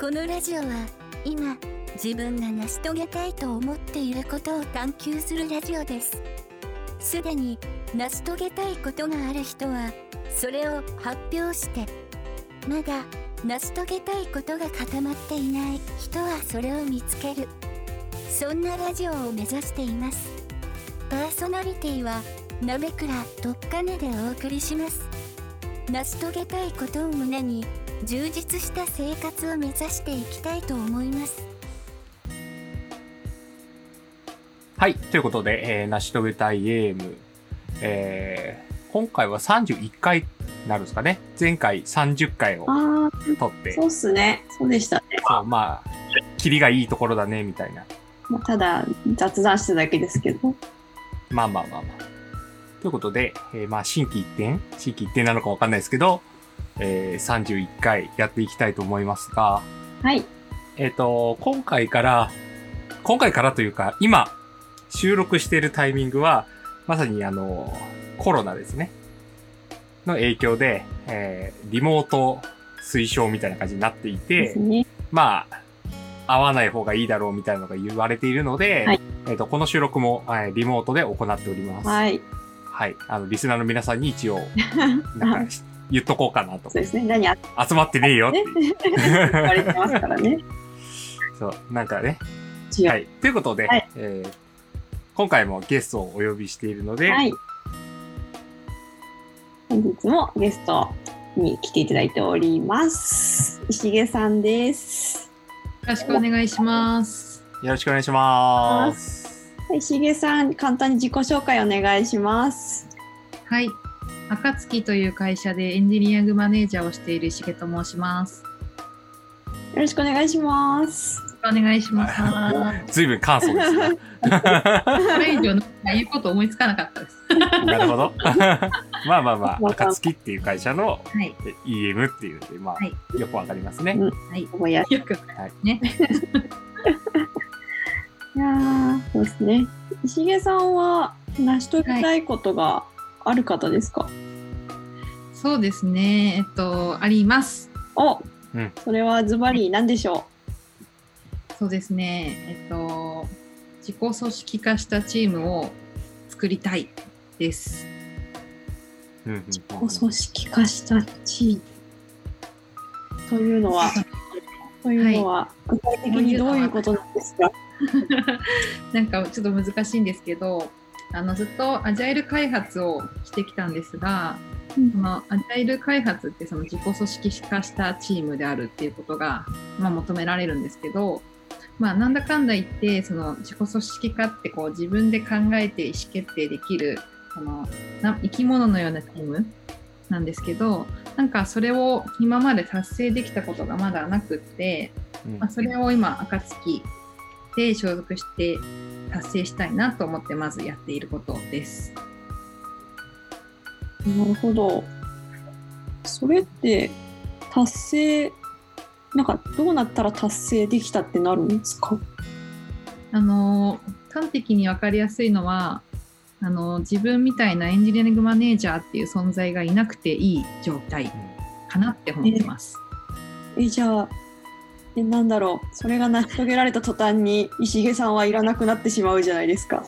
このラジオは今自分が成し遂げたいと思っていることを探求するラジオです。すでに成し遂げたいことがある人はそれを発表してまだ成し遂げたいことが固まっていない人はそれを見つける。そんなラジオを目指しています。パーソナリティは鍋倉とっかねでお送りします。成し遂げたいことを胸に充実した生活を目指していきたいと思いますはい。ということで、えー、成し遂げたいゲーム。えー、今回は31回になるんですかね。前回30回をああ、取って。そうっすね。そうでしたね。そう、まあ、キリがいいところだね、みたいな。まあ、ただ、雑談しただけですけど。まあまあまあまあ。ということで、えーまあ、新規一点？新規一点なのかわかんないですけど、えー、31回やっていきたいと思いますが、はい。えっ、と、今回から、今回からというか、今、収録しているタイミングは、まさにあの、コロナですね。の影響で、えー、リモート推奨みたいな感じになっていでてす、ね。まあ、会わない方がいいだろうみたいなのが言われているので、はいえっ、と、この収録も、はいリモートで行っております。はい。はい。あの、リスナーの皆さんに一応、なんか、言っとこうかなとそう。ですね。何集まってねえよって。言われてますからね。そう、なんかね。はい。ということで、はいえー今回もゲストをお呼びしているので、はい。本日もゲストに来ていただいております。石毛さんです。よろしくお願いします。よろしくお願いします。石毛さん、簡単に自己紹介お願いします。はい。暁という会社でエンジニアグマネージャーをしている石毛と申します。よろしくお願いします。よろしくお願いします。ずいぶん簡素ですね。これ以上言うこと思いつかなかったです。なるほど。まあまあまあ、わかん暁っていう会社のはい。え EM っていうので、まあ、はいよくわかりますね。うんはい。覚えやすよくはいね。いやーそうですね。石毛さんは成し遂げたいことがある方ですか、そうですね。えっと、あります。お、うんそれはズバリ何でしょそうですね。えっと、自己組織化したチームを作りたいです。うんうんう、組織化したチーム？というのは、というのは、具体的にどういうことなんですか、なんかちょっと難しいんですけどあのずっとアジャイル開発をしてきたんですが、うんそのアジャイル開発ってその自己組織化したチームであるっていうことが、まあ、求められるんですけど、まあ、なんだかんだ言ってその自己組織化ってこう自分で考えて意思決定できるそのな生き物のようなチームなんですけどなんかそれを今まで達成できたことがまだなくって、うんまあ、それを今暁で所属して達成したいなと思ってまずやっていることです。なるほど。それって達成、なんかどうなったら達成できたってなるんですか？あの端的に分かりやすいのはあの自分みたいなエンジニアリングマネージャーっていう存在がいなくていい状態かなって思ってます。え、じゃあ、え、なんだろう。それが成し遂げられた途端に石毛さんはいらなくなってしまうじゃないですか。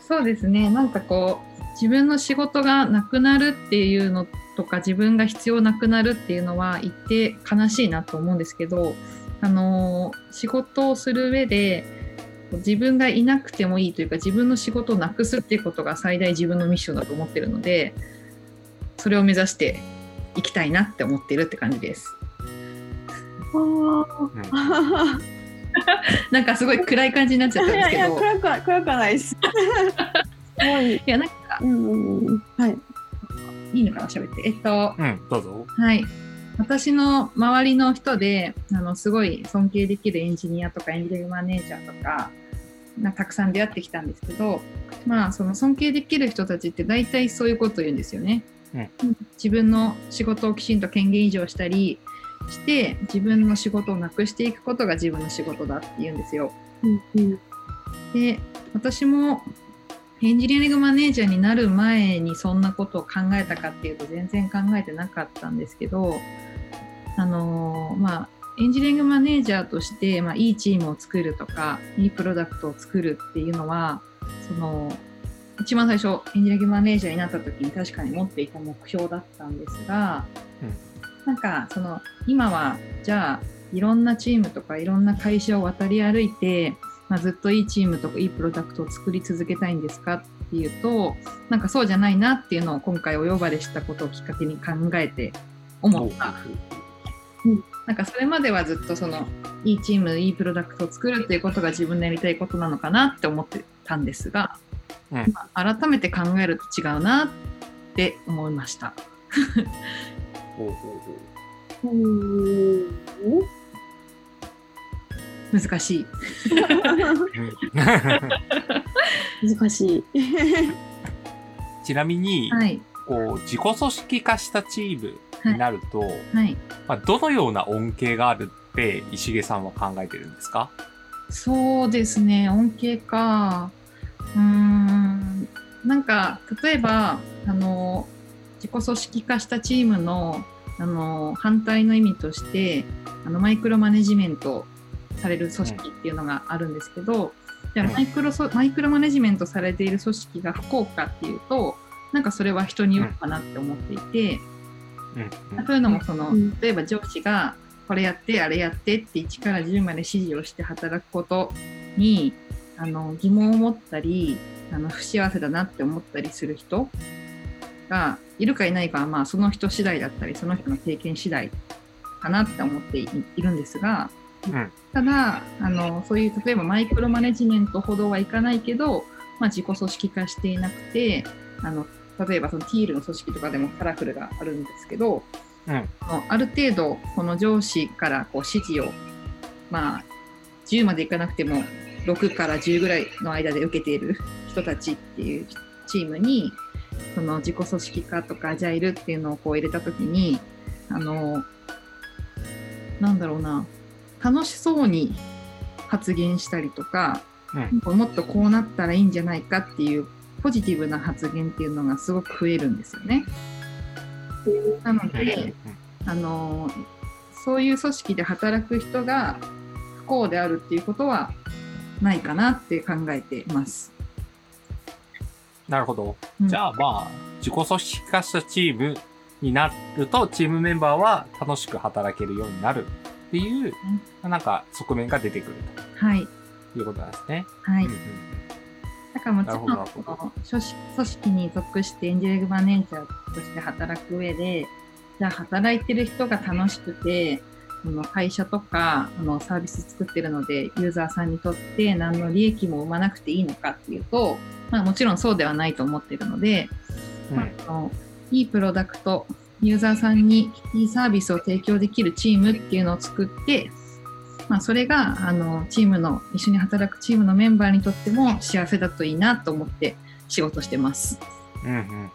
そうですねなんかこう自分の仕事がなくなるっていうのとか自分が必要なくなるっていうのは一定悲しいなと思うんですけどあの仕事をする上で自分がいなくてもいいというか自分の仕事をなくすっていうことが最大自分のミッションだと思ってるのでそれを目指していきたいなって思ってるって感じです。なんかすごい暗い感じになっちゃったんいやいや、ですけど暗くは暗くはないです。いやなんかうん。はい。いいのかな？喋って。えっとうん、どうぞ。はい。私の周りの人で、あの、すごい尊敬できるエンジニアとかエンジニアマネージャーとか、なたくさん出会ってきたんですけど、まあ、その尊敬できる人たちって大体そういうことを言うんですよね。うん自分の仕事をきちんと権限移譲したりして、自分の仕事をなくしていくことが自分の仕事だって言うんですよ。うんうん。で私もエンジニアリングマネージャーになる前にそんなことを考えたかっていうと全然考えてなかったんですけどあのーまあエンジニアリングマネージャーとして、まあ、いいチームを作るとかいいプロダクトを作るっていうのはその一番最初エンジニアリングマネージャーになった時に確かに持っていた目標だったんですが、なんかその今はじゃあいろんなチームとかいろんな会社を渡り歩いて、まあ、ずっといいチームとかいいプロダクトを作り続けたいんですかっていうとなんかそうじゃないなっていうのを今回お呼ばれしたことをきっかけに考えて思った。なんかそれまではずっとそのいいチームいいプロダクトを作るっていうことが自分のやりたいことなのかなって思ってたんですが、うんまあ改めて考えると違うなって思いました。ほうほうほう。難しい。難しい。ちなみに、はい。こう、自己組織化したチームになると、はい。まあ、どのような恩恵があるって、石毛さんは考えてるんですか？そうですね、恩恵か。うーん、なんか、例えば、あの、自己組織化したチームの、あの、反対の意味として、あの、マイクロマネジメントされる組織っていうのがあるんですけど、じゃマイクロソ、マイクロマネジメントされている組織が不幸かっていうと、なんかそれは人によるかなって思っていて、うん。というのもその、うん。例えば上司がこれやってあれやってって1から10まで指示をして働くことにあの疑問を持ったりあの不幸せだなって思ったりする人がいるかいないかはまあその人次第だったりその人の経験次第かなって思っていいるんですが、うん。ただあのそういう例えばマイクロマネジメントほどはいかないけど、まあ、自己組織化していなくてあの例えばそのティールの組織とかでもカラフルがあるんですけど、うん。ある程度この上司からこう指示をまあ10までいかなくても6から10ぐらいの間で受けている人たちっていうチームにその自己組織化とかアジャイルっていうのをこう入れた時にあのなんだろうな楽しそうに発言したりとか、うんもっとこうなったらいいんじゃないかっていうポジティブな発言っていうのがすごく増えるんですよね。なので、あのそういう組織で働く人が不幸であるっていうことはないかなって考えています。なるほど。うんじゃあまあ、自己組織化したチームになると、チームメンバーは楽しく働けるようになるっていう、なんか側面が出てくるはい、ということなんですね。はい。うんうん。だからもちろん組織に属してエンジニアリングマネージャーとして働く上でじゃあ働いてる人が楽しくてその会社とかあのサービス作ってるのでユーザーさんにとって何の利益も生まなくていいのかっていうと、まあ、もちろんそうではないと思ってるので、うん。まああのいいプロダクトユーザーさんにいいサービスを提供できるチームっていうのを作ってまあ、それがあのチームの一緒に働くチームのメンバーにとっても幸せだといいなと思って仕事してます。うんうんうんうん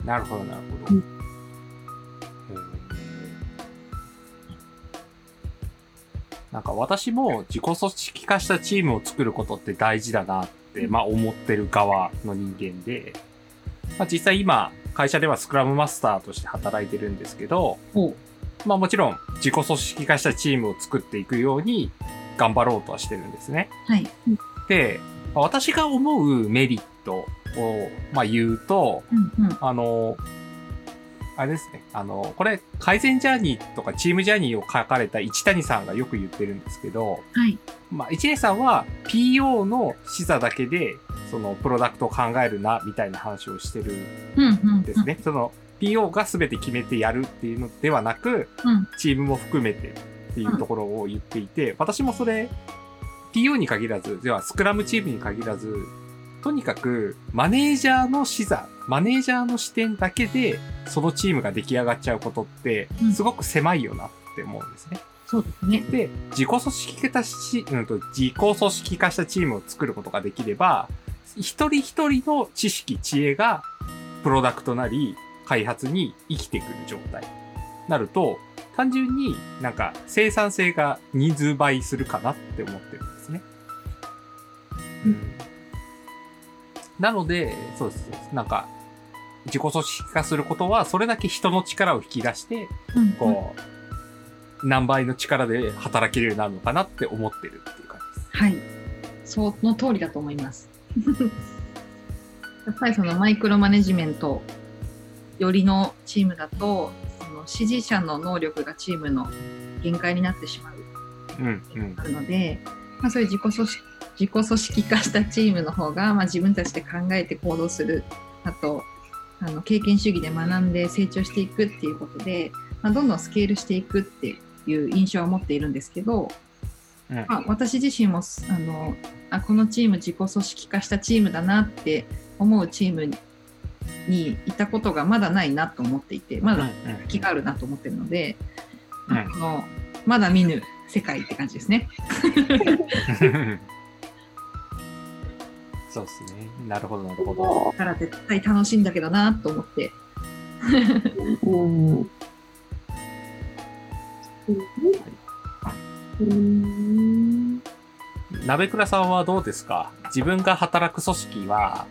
うんなるほど、なるほど。うんなんか私も自己組織化したチームを作ることって大事だなって、まあ思ってる側の人間で、まあ実際今会社ではスクラムマスターとして働いてるんですけど、おまあもちろん自己組織化したチームを作っていくように頑張ろうとはしてるんですね。はい。で、まあ私が思うメリットを、まあ、言うと、うんうん。あの、あれですね。あの、これ、改善ジャーニーとかチームジャーニーを書かれた一谷さんがよく言ってるんですけど、はい。まあ、一谷さんは PO の視座だけで、その、プロダクトを考えるな、みたいな話をしてるうんうん。んですね。その、PO が全て決めてやるっていうのではなく、うん。チームも含めてっていうところを言っていて、私もそれ、PO に限らず、ではスクラムチームに限らず、とにかくマネージャーの視座、マネージャーの視点だけで、そのチームが出来上がっちゃうことってう、んすごく狭いよなって思うんですね。そうですね。で、自己組織化し、うんと、自己組織化したチームを作ることができれば、一人一人の知識、知恵が、プロダクトなり、開発に生きてくる状態。なると、単純になんか生産性が人数倍するかなって思ってるんですね。うんなので、そうです。なんか、自己組織化することは、それだけ人の力を引き出して、うん。こう、何倍の力で働けるようになるのかなって思ってるっていう感じです。はい。その通りだと思います。やっぱりそのマイクロマネジメントよりのチームだと、その指示者の能力がチームの限界になってしまううんうんあるので、まあ、そういう自己組織自己組織化したチームの方が、まあ、自分たちで考えて行動するあとあの経験主義で学んで成長していくっていうことで、まあ、どんどんスケールしていくっていう印象を持っているんですけど、うん。まあ、私自身もあのあこのチーム自己組織化したチームだなって思うチームににいたことがまだないなと思っていてまだ気があるなと思ってるので、うん。あのまだ見ぬ世界って感じですね。うんそうですね。なるほどなるほど。だから絶対楽しいんだけどなと思って。うん。うん。鍋倉さんはどうですか？自分が働く組織は、あ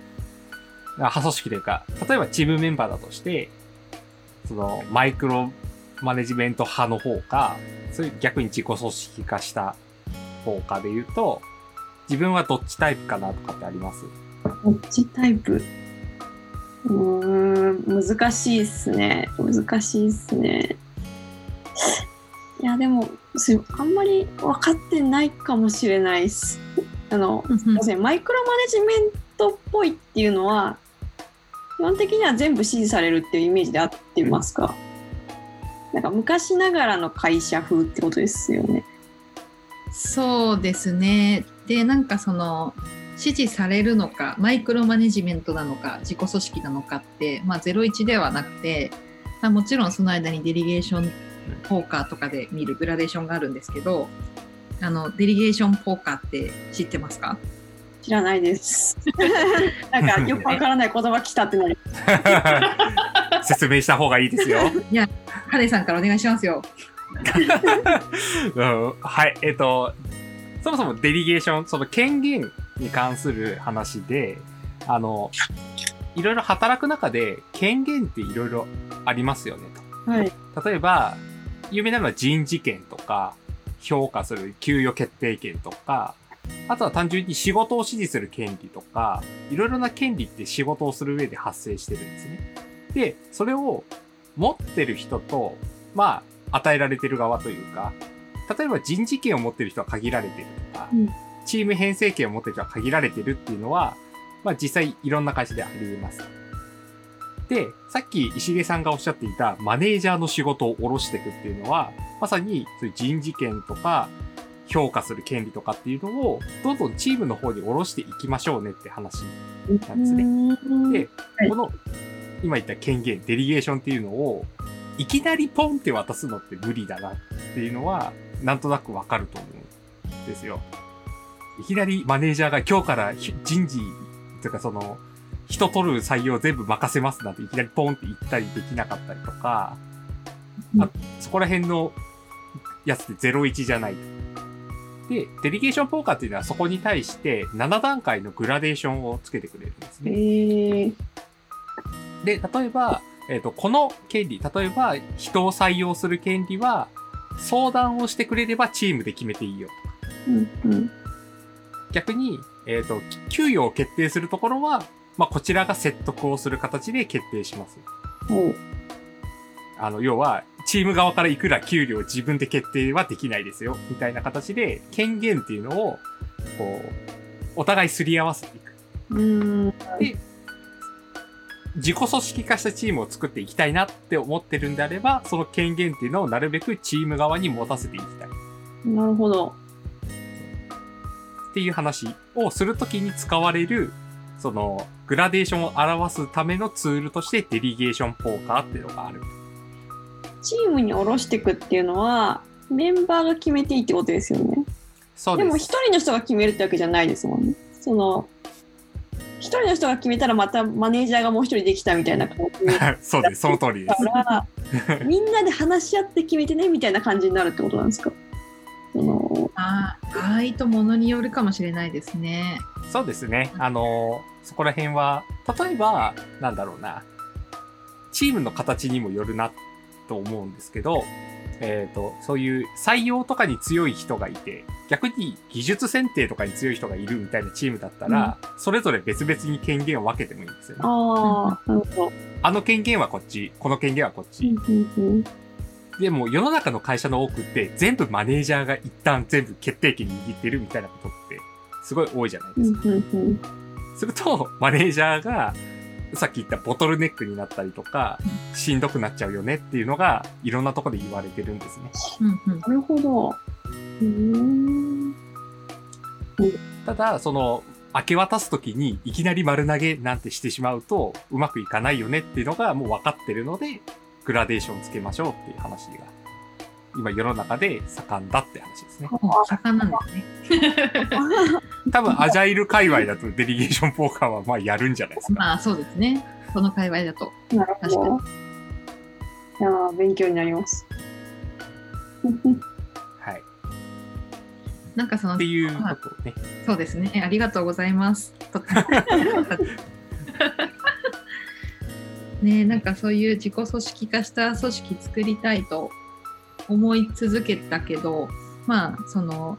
派組織というか、例えばチームメンバーだとして、そのマイクロマネジメント派の方か、そういう逆に自己組織化した方かで言うと、自分はどっちタイプかなとかってあります？こっちタイプ？うーん、難しいっすね。難しいっすね。いや、でも、すあんまり分かってないかもしれないっす。あの、すいません、マイクロマネジメントっぽいっていうのは、基本的には全部指示されるっていうイメージで合ってますか？なんか昔ながらの会社風ってことですよね。そうですね。で、なんかその、指示されるのか、マイクロマネジメントなのか、自己組織なのかって、まあ、01ではなくて、まあ、もちろんその間にデリゲーションポーカーとかで見るグラデーションがあるんですけど、あの、デリゲーションポーカーって知ってますか？知らないです。なんかよくわからない言葉来たってなる。説明した方がいいですよ。ハレさんからお願いしますよ。うんはい、えっ、と、そもそもデリゲーション、その権限に関する話で、あの、いろいろ働く中で権限っていろいろありますよねはい。と。例えば、有名なのは人事権とか、評価する給与決定権とか、あとは単純に仕事を指示する権利とか、いろいろな権利って仕事をする上で発生してるんですね。で、それを持ってる人と、まあ、与えられてる側というか、例えば人事権を持ってる人は限られてるとか、うんチーム編成権を持ってる人は限られてるっていうのは、まあ実際いろんな会社であり得ます。で、さっき石毛さんがおっしゃっていたマネージャーの仕事を下ろしていくっていうのは、まさにそういう人事権とか評価する権利とかっていうのを、どんどんチームの方に下ろしていきましょうねって話なんですね。ねで、はいこの、今言った権限、デリゲーションっていうのを、いきなりポンって渡すのって無理だなっていうのは、なんとなくわかると思うんですよ。いきなりマネージャーが今日からひ人事、というかその、人取る採用全部任せますなんていきなりポンって言ったりできなかったりとか、あそこら辺のやつって01じゃない。で、デリゲーションポーカーっていうのはそこに対して7段階のグラデーションをつけてくれるんですえね。ー、で、例えば、えっ、と、この権利、例えば人を採用する権利は、相談をしてくれればチームで決めていいよ。うんうん逆に、えっ、と、給与を決定するところは、まあ、こちらが説得をする形で決定します。あの、要は、チーム側からいくら給料を自分で決定はできないですよ、みたいな形で、権限っていうのを、こう、お互いすり合わせていく。うーん自己組織化したチームを作っていきたいなって思ってるんであれば、その権限っていうのをなるべくチーム側に持たせていきたい。なるほど。っていう話をするときに使われる、その、グラデーションを表すためのツールとしてデリゲーションポーカーっていうのがある。チームに下ろしていくっていうのはメンバーが決めていいってことですよね。そうです。でも一人の人が決めるってわけじゃないですもんね。その一人の人が決めたらまたマネージャーがもう一人できたみたいな感じだ そうです。その通りでかす。らみんなで話し合って決めてねみたいな感じになるってことなんですか？そのああ、場合とものによるかもしれないですね。そうですね。あの、そこら辺は、例えば、なんだろうな、チームの形にもよるなと思うんですけど、えっ、と、そういう採用とかに強い人がいて、逆に技術選定とかに強い人がいるみたいなチームだったら、それぞれ別々に権限を分けてもいいんですよね。ああ、なるほど。あの権限はこっち、この権限はこっち。うんでも世の中の会社の多くって全部マネージャーが一旦全部決定権握ってるみたいなことってすごい多いじゃないですか。すると、マネージャーがさっき言ったボトルネックになったりとか、しんどくなっちゃうよねっていうのがいろんなところで言われてるんですね。うんうんなるほど。うん。ただ、その、明け渡すときにいきなり丸投げなんてしてしまうとうまくいかないよねっていうのがもう分かってるので、グラデーションつけましょうっていう話が、今世の中で盛んだって話ですね。盛んなんですね。多分、アジャイル界隈だとデリゲーションポーカーはまあやるんじゃないですか。まあそうですね。この界隈だと。なるほど。いやー勉強になります。はい。なんかそのっていうことをね。そうですね。ありがとうございます。ねなんかそういう自己組織化した組織作りたいと思い続けたけど、まあその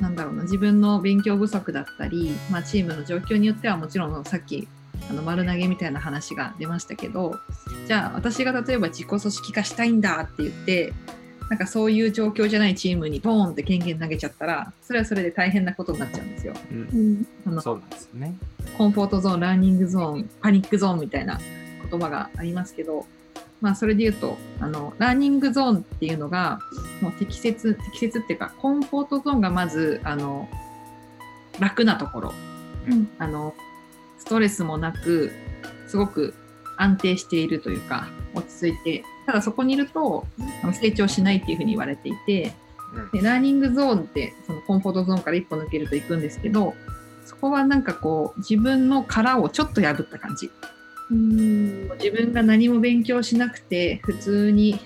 なんだろうな自分の勉強不足だったり、まあ、チームの状況によってはもちろんさっきあの丸投げみたいな話が出ましたけどじゃあ私が例えば自己組織化したいんだって言ってなんかそういう状況じゃないチームにボーンって権限投げちゃったらそれはそれで大変なことになっちゃうんですよ。うんうん。あのそうですよね。 comfort zone、learning zone、panic zone みたいな言葉がありますけど、まあ、それで言うと、あの、 learning zone っていうのが、もう適切、適切っていうか、コンフォートゾーンがまず、あの、楽なところ。うん。あの、ストレスもなく、すごく安定しているというか、落ち着いて、ただそこにいると、あの成長しないっていうふうに言われていて、うん。でラーニングゾーンってそのコンフォートゾーンから一歩抜けると行くんですけどそこはなんかこう自分の殻をちょっと破った感じうん。自分が何も勉強しなくて普通に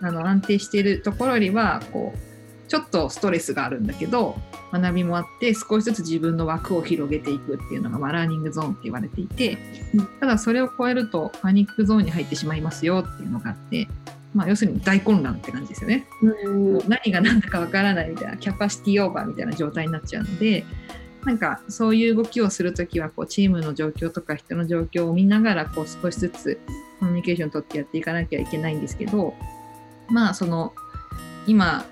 あの安定しているところよりはこうちょっとストレスがあるんだけど学びもあって少しずつ自分の枠を広げていくっていうのが、まあ、ラーニングゾーンって言われていてうんただそれを超えるとパニックゾーンに入ってしまいますよっていうのがあって、まあ、要するに大混乱って感じですよね。何が何だかわからないみたいなキャパシティオーバーみたいな状態になっちゃうのでなんかそういう動きをするときはこうチームの状況とか人の状況を見ながらこう少しずつコミュニケーションを取ってやっていかなきゃいけないんですけどまあその今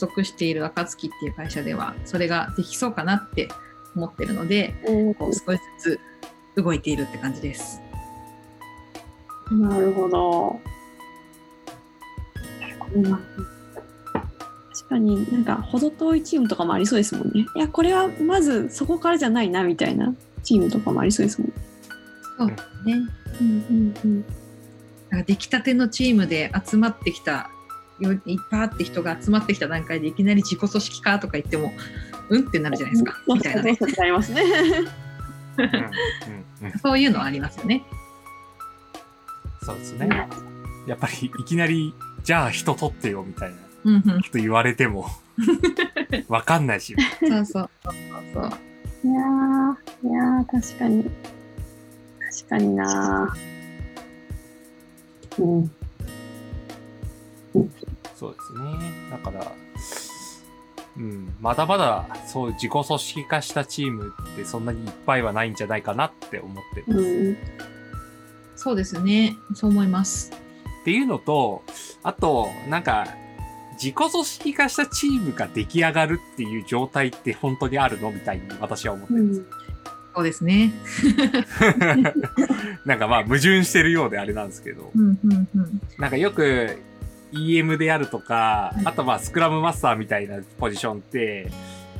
取得している暁っていう会社ではそれができそうかなって思ってるのでこう少しずつ動いているって感じです。なるほど。かになんか程遠いチームとかもありそうですもんね。いやこれはまずそこからじゃないなみたいなチームとかもありそうですもんね。そうですねうんうんうん。なんか出来たてのチームで集まってきたよいっぱいあって人が集まってきた段階でいきなり自己組織化とか言ってもうんってなるじゃないですかみたいなねそういうのはありますよね。そうですね。やっぱりいきなり、じゃあ人取ってよみたいなこうんうん、と言われても、わかんないし。そうそうそうそういやーいやー確かに確かになーうんそうですね。だから、うん、まだまだそう自己組織化したチームってそんなにいっぱいはないんじゃないかなって思ってる。うんそうですね。そう思います。っていうのと、あと、なんか、自己組織化したチームが出来上がるっていう状態って本当にあるのみたいに私は思ってるんです。そうですね。なんかまあ矛盾してるようであれなんですけど、うんうんうん。なんかよく EM であるとかはい、あとまあスクラムマスターみたいなポジションって、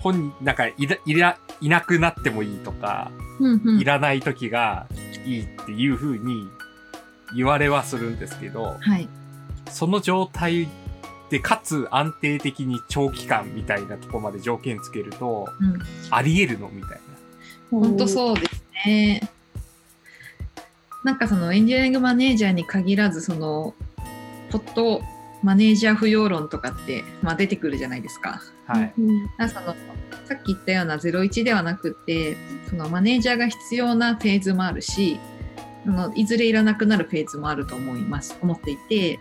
本人、なんかいら、いら、いなくなってもいいとか、うんうんいらない時がいいっていう風に言われはするんですけど、はい。その状態でかつ安定的に長期間みたいなとこまで条件つけると、うん。あり得るの？みたいな。本当そうですね。なんかそのエンジニアリングマネージャーに限らずそのポットマネージャー不要論とかって、まあ、出てくるじゃないですか。はい。そのさっき言ったような01ではなくてそのマネージャーが必要なフェーズもあるしあのいずれいらなくなるフェーズもあると思います思っていて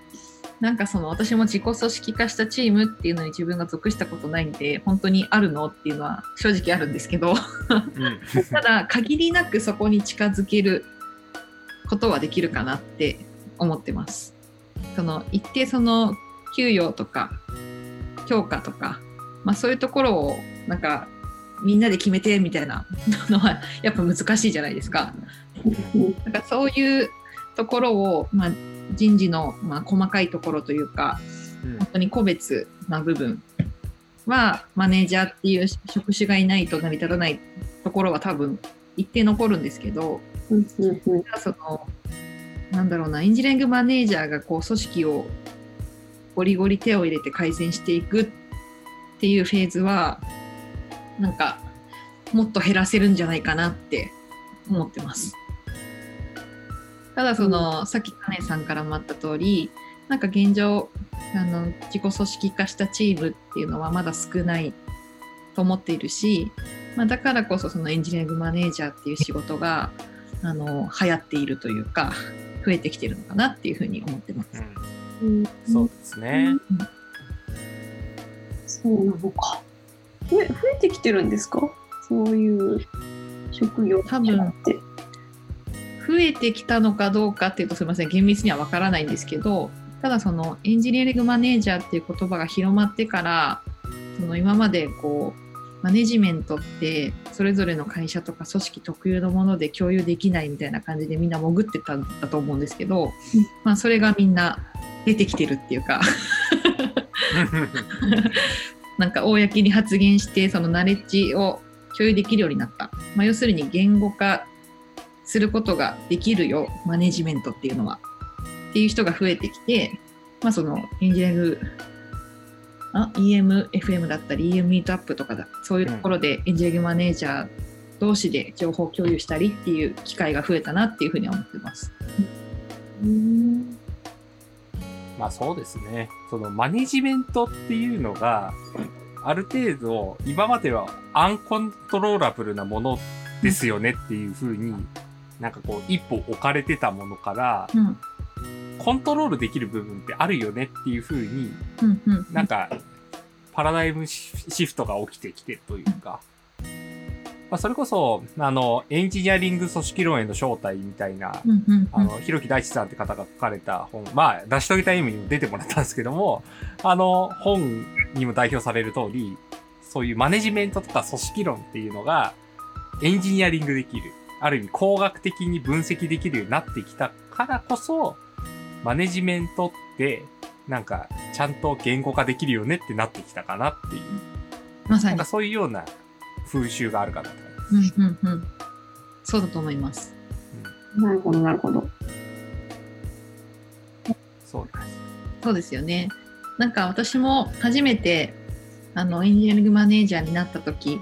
なんかその私も自己組織化したチームっていうのに自分が属したことないんで本当にあるのっていうのは正直あるんですけどうん。ただ限りなくそこに近づけることはできるかなって思ってます。その一定その給与とか評価とか、まあ、そういうところをなんかみんなで決めてみたいなのはやっぱ難しいじゃないですか。なんかそういうところを、まあ、人事の、まあ、細かいところというかうん本当に個別な部分はマネージャーっていう職種がいないと成り立たないところは多分一定残るんですけどうんそのなんだろうなエンジニアリングマネージャーがこう組織をゴリゴリ手を入れて改善していくっていうフェーズはなんかもっと減らせるんじゃないかなって思ってます。ただその、さっきカネさんからもあった通りなんか現状あの自己組織化したチームっていうのはまだ少ないと思っているし、まあ、だからこそそのエンジニアリングマネージャーっていう仕事があの流行っているというか増えてきてるのかなっていうふうに思ってます。うんうんそうですね。そうなのか。増え増えてきてるんですか？そういう職業多分って。増えてきたのかどうかっていうとすみません厳密には分からないんですけどただそのエンジニアリングマネージャーっていう言葉が広まってからその今までこうマネジメントってそれぞれの会社とか組織特有のもので共有できないみたいな感じでみんな潜ってたんだと思うんですけど、まあ、それがみんな出てきてるっていうか なんか公に発言してそのナレッジを共有できるようになった、まあ、要するに言語化することができるよマネジメントっていうのはっていう人が増えてきて、まあ、そのエンジニアリングあ EMFM だったり EM ミートアップとかだそういうところでエンジニアリングマネージャー同士で情報共有したりっていう機会が増えたなっていうふうには思ってます。うんまあそうですね。そのマネジメントっていうのが、ある程度、今まではアンコントローラブルなものですよねっていう風に、なんかこう一歩置かれてたものから、うん。コントロールできる部分ってあるよねっていう風に、うんうんなんか、パラダイムシフトが起きてきてるというか、まあそれこそ、あの、エンジニアリング組織論への正体みたいな、うんうんあの、ひろき大地さんって方が書かれた本、まあ、成し遂げた意味にも出てもらったんですけども、あの、本にも代表される通り、そういうマネジメントとか組織論っていうのが、エンジニアリングできる。ある意味工学的に分析できるようになってきたからこそ、マネジメントって、なんか、ちゃんと言語化できるよねってなってきたかなっていう、まさになんか。そういうような風習があるかなと思います。うんうんうん。そうだと思います。なるほど、なるほど。そうです。そうですよね。なんか私も初めてあのエンジニアリングマネージャーになった時、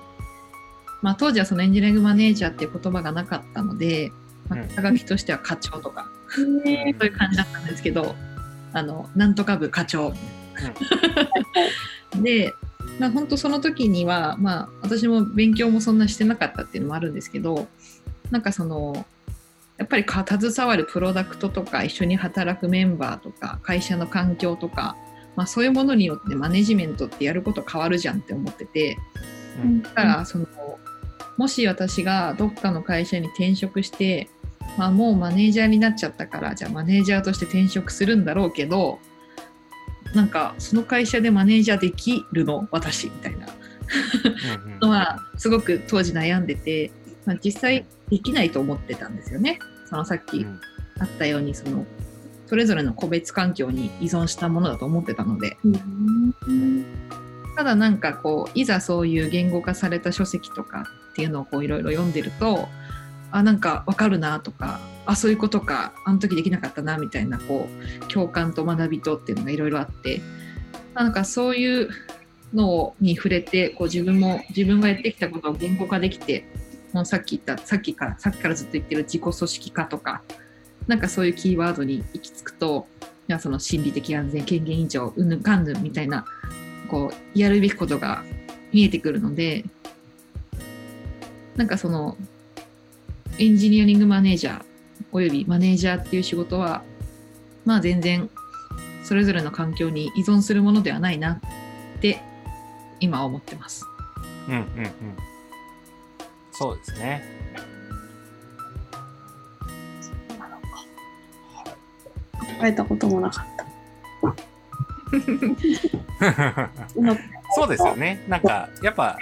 まあ、当時はそのエンジニアリングマネージャーっていう言葉がなかったので、まあうん。肩書きとしては課長とか、へそういう感じだったんですけど、あのなんとか部課長。で、まあ、本当その時には、まあ、私も勉強もそんなしてなかったっていうのもあるんですけどなんかそのやっぱりか携わるプロダクトとか一緒に働くメンバーとか会社の環境とか、まあ、そういうものによってマネジメントってやること変わるじゃんって思っててうん。だからそのもし私がどっかの会社に転職して、まあ、もうマネージャーになっちゃったからじゃあマネージャーとして転職するんだろうけどなんかその会社でマネージャーできるの？私みたいな。のはすごく当時悩んでて、まあ、実際できないと思ってたんですよね。そのさっきうん。あったようにそのそれぞれの個別環境に依存したものだと思ってたので。うん。ただなんかこういざそういう言語化された書籍とかっていうのをいろいろ読んでるとあなんかわかるなとかあそういうことかあの時できなかったなみたいなこう共感と学びとっていうのがいろいろあってなんかそういうのに触れてこう自分も自分がやってきたことを言語化できてもうさっき言ったさっきからさっきからずっと言ってる自己組織化とかなんかそういうキーワードに行き着くといやその心理的安全権限以上うぬかんぬみたいなこうやるべきことが見えてくるのでなんかそのエンジニアリングマネージャーおよびマネージャーっていう仕事はまあ全然それぞれの環境に依存するものではないなって今は思ってます。うんうんうん。そうですね。考えたこともなかった。そうですよね。なんか、やっぱ、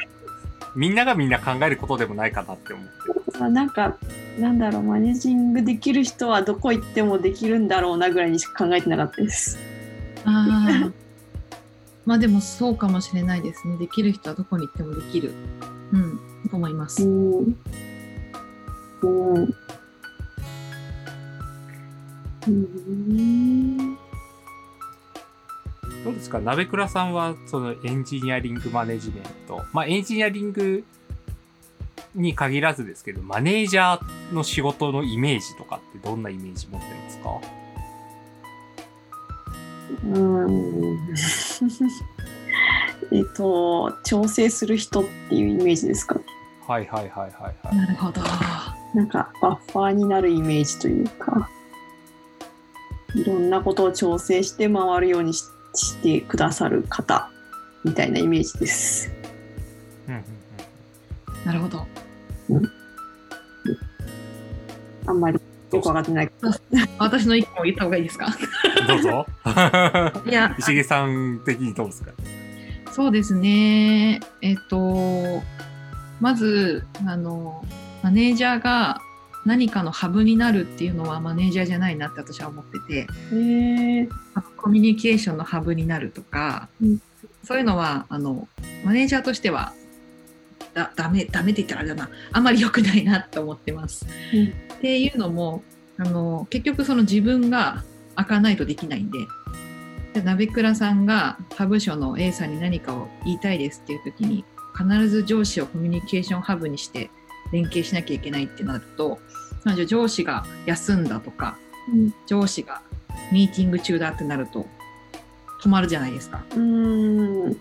みんながみんな考えることでもないかなって思って。まあなんかなんだろうマネージングできる人はどこ行ってもできるんだろうなぐらいにしか考えてなかったです。ああ。まあでもそうかもしれないですね。できる人はどこに行ってもできる。うん、と思いまうす。ん。うん。うん。どうですか？鍋倉さんは、そのエンジニアリングマネジメント。まあ、エンジニアリングに限らずですけど、マネージャーの仕事のイメージとかってどんなイメージ持ってますか？うん。えっと調整する人っていうイメージですか？ね。はいはいはいはいはい。なるほど。なんかバッファーになるイメージというか、いろんなことを調整して回るようにししてくださる方みたいなイメージです。うんうんうんなるほど。あんまりよくわかってない。私の意見を言った方がいいですか？どうぞ。いや、石毛さん的にどうですか？そうですね。えっと、まず、あの、マネージャーが何かのハブになるっていうのはマネージャーじゃないなって私は思ってて、へー。コミュニケーションのハブになるとか、うん。そういうのは、あの、マネージャーとしては、だダメ、ダメって言ったらあれだな、あんまり良くないなって思ってます。うん。っていうのも、あの、結局その自分が開かないとできないんで、で鍋倉さんがハブ所の A さんに何かを言いたいですっていう時に必ず上司をコミュニケーションハブにして連携しなきゃいけないってなるとまあじゃあ上司が休んだとかうん上司がミーティング中だってなると止まるじゃないですか。うーん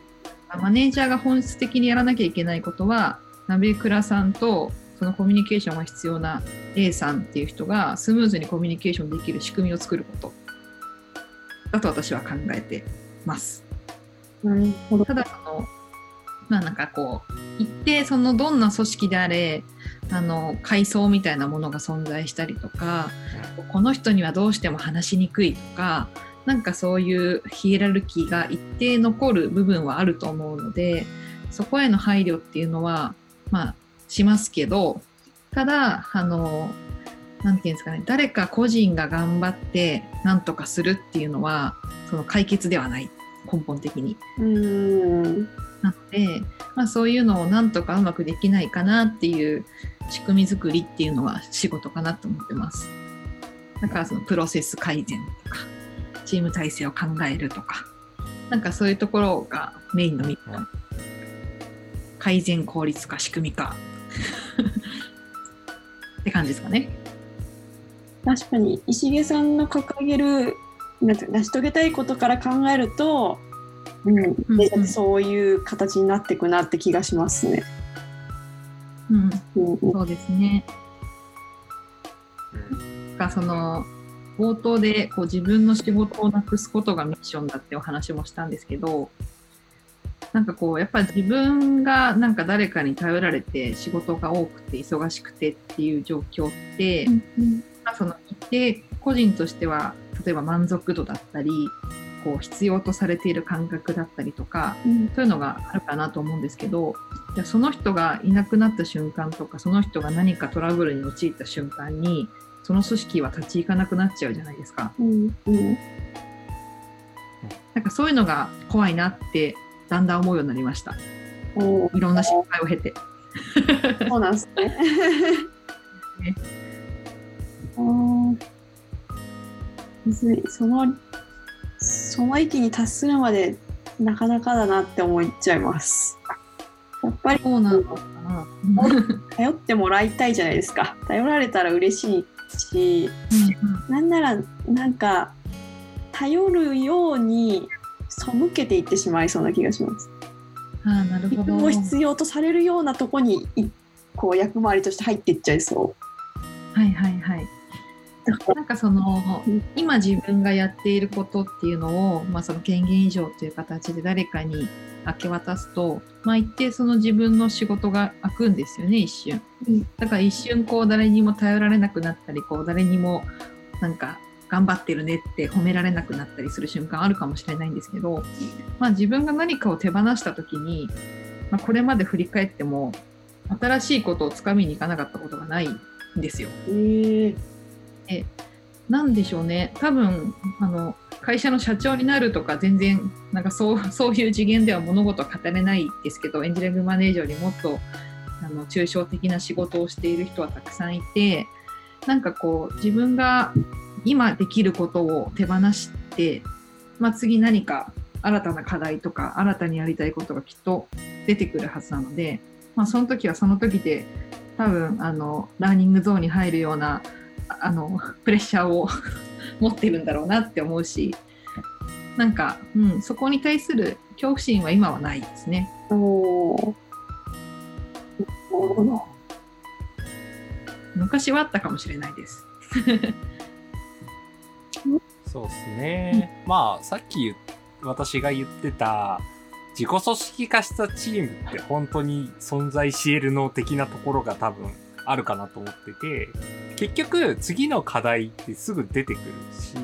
マネージャーが本質的にやらなきゃいけないことは鍋倉さんとそのコミュニケーションが必要な A さんっていう人がスムーズにコミュニケーションできる仕組みを作ることだと私は考えてます。なるほど。ただそのまあなんかこう一定そのどんな組織であれあの階層みたいなものが存在したりとかこの人にはどうしても話しにくいとかなんかそういうヒエラルキーが一定残る部分はあると思うのでそこへの配慮っていうのはまあしますけどただあのなんていうんですかね誰か個人が頑張って何とかするっていうのはその解決ではない根本的に。うーんなので、まあ、そういうのをなんとかうまくできないかなっていう仕組み作りっていうのは仕事かなと思ってます。だからそのプロセス改善とかチーム体制を考えるとかなんかそういうところがメインのみうん改善効率化仕組み化 って感じですかね。確かに石毛さんの掲げるなんて成し遂げたいことから考えると、うんうんそういう形になっていくなって気がしますね。うん、うん。うんそうですね。うんがその冒頭でこう自分の仕事をなくすことがミッションだってお話もしたんですけどなんかこうやっぱり自分がなんか誰かに頼られて仕事が多くて忙しくてっていう状況って、まあその一定個人としては例えば満足度だったりこう必要とされている感覚だったりとかうんそういうのがあるかなと思うんですけどじゃあその人がいなくなった瞬間とかその人が何かトラブルに陥った瞬間にその組織は立ち行かなくなっちゃうじゃないですか。うんうんなんかそういうのが怖いなってだんだん思うようになりました。おーいろんな失敗を経て。そうなんですね。ねあーむずいそのその域に達するまでなかなかだなって思っちゃいます。やっぱりそうなのかな。頼ってもらいたいじゃないですか。頼られたら嬉しいし、なんならなんか頼るように背けていってしまいそうな気がします。ああなるほど。自分も必要とされるようなとこにいこう役回りとして入っていっちゃいそはいはいはい。なんかその今自分がやっていることっていうのを、まあ、その権限以上という形で誰かに明け渡すと、まあ、一定その自分の仕事が開くんですよね一瞬うん。だから一瞬こう誰にも頼られなくなったりこう誰にもなんか頑張ってるねって褒められなくなったりする瞬間あるかもしれないんですけど、まあ、自分が何かを手放した時に、まあ、これまで振り返っても新しいことをつかみに行かなかったことがないんですよ。ええなんでしょうね。多分あの会社の社長になるとか全然なんかそう そういう次元では物事は語れないですけどエンジニアリングマネージャーよりもっとあの抽象的な仕事をしている人はたくさんいてなんかこう自分が今できることを手放して、まあ、次何か新たな課題とか新たにやりたいことがきっと出てくるはずなので、まあ、その時はその時で多分あのラーニングゾーンに入るようなああのプレッシャーを 持ってるんだろうなって思うしなんか、うん、そこに対する恐怖心は今はないですね。おお。なるほど。昔はあったかもしれないです。そうですね。まあ、さっき私が言ってた、自己組織化したチームって本当に存在し得るの的なところが多分あるかなと思ってて、結局次の課題ってすぐ出てくるし、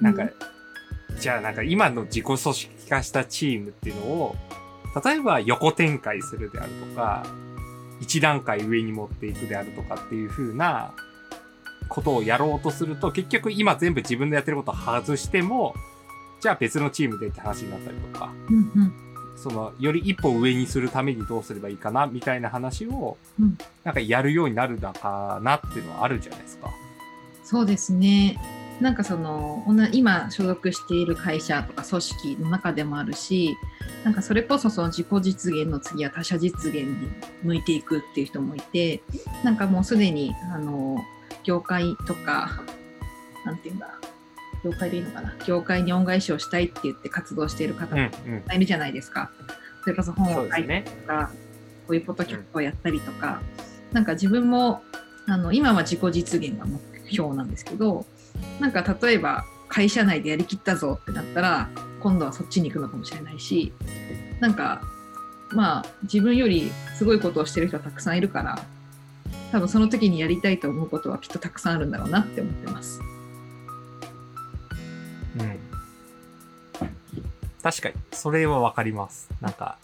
なんか、じゃあなんか今の自己組織化したチームっていうのを、例えば横展開するであるとか、一段階上に持っていくであるとかっていう風なことをやろうとすると、結局今全部自分でやってることを外しても、じゃあ別のチームでって話になったりとか、うんうん。その、より一歩上にするためにどうすればいいかな、みたいな話をうん、なんかやるようになるのかなっていうのはあるじゃないですか。そうですね。なんかその今所属している会社とか組織の中でもあるしなんかそれこそその自己実現の次は他者実現に向いていくっていう人もいてなんかもうすでにあの業界とかなんていうんだ業界でいいのかな？業界に恩返しをしたいって言って活動している方うんもうん。いるじゃないですか。それこそ本を書いたり。とか、こういうポッドキャストをやったりとか、なんか自分もあの今は自己実現が目標なんですけどなんか例えば会社内でやりきったぞってなったら今度はそっちに行くのかもしれないしなんかまあ自分よりすごいことをしてる人はたくさんいるから多分その時にやりたいと思うことはきっとたくさんあるんだろうなって思ってます。うん。確かに、それはわかります。なんか、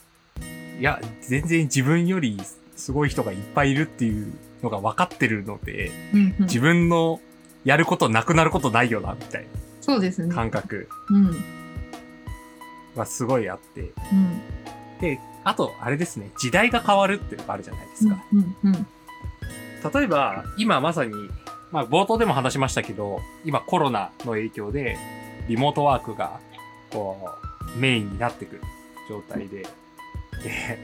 いや、全然自分よりすごい人がいっぱいいるっていうのが分かってるので、うんうん自分のやることなくなることないよな、みたいそうですねな。感覚うんうんはすごいあって。で、あと、あれですね、時代が変わるっていうのがあるじゃないですか。うんうん例えば、今まさに、まあ冒頭でも話しましたけど、今コロナの影響で、リモートワークが、こう、メインになってくる状態で、で、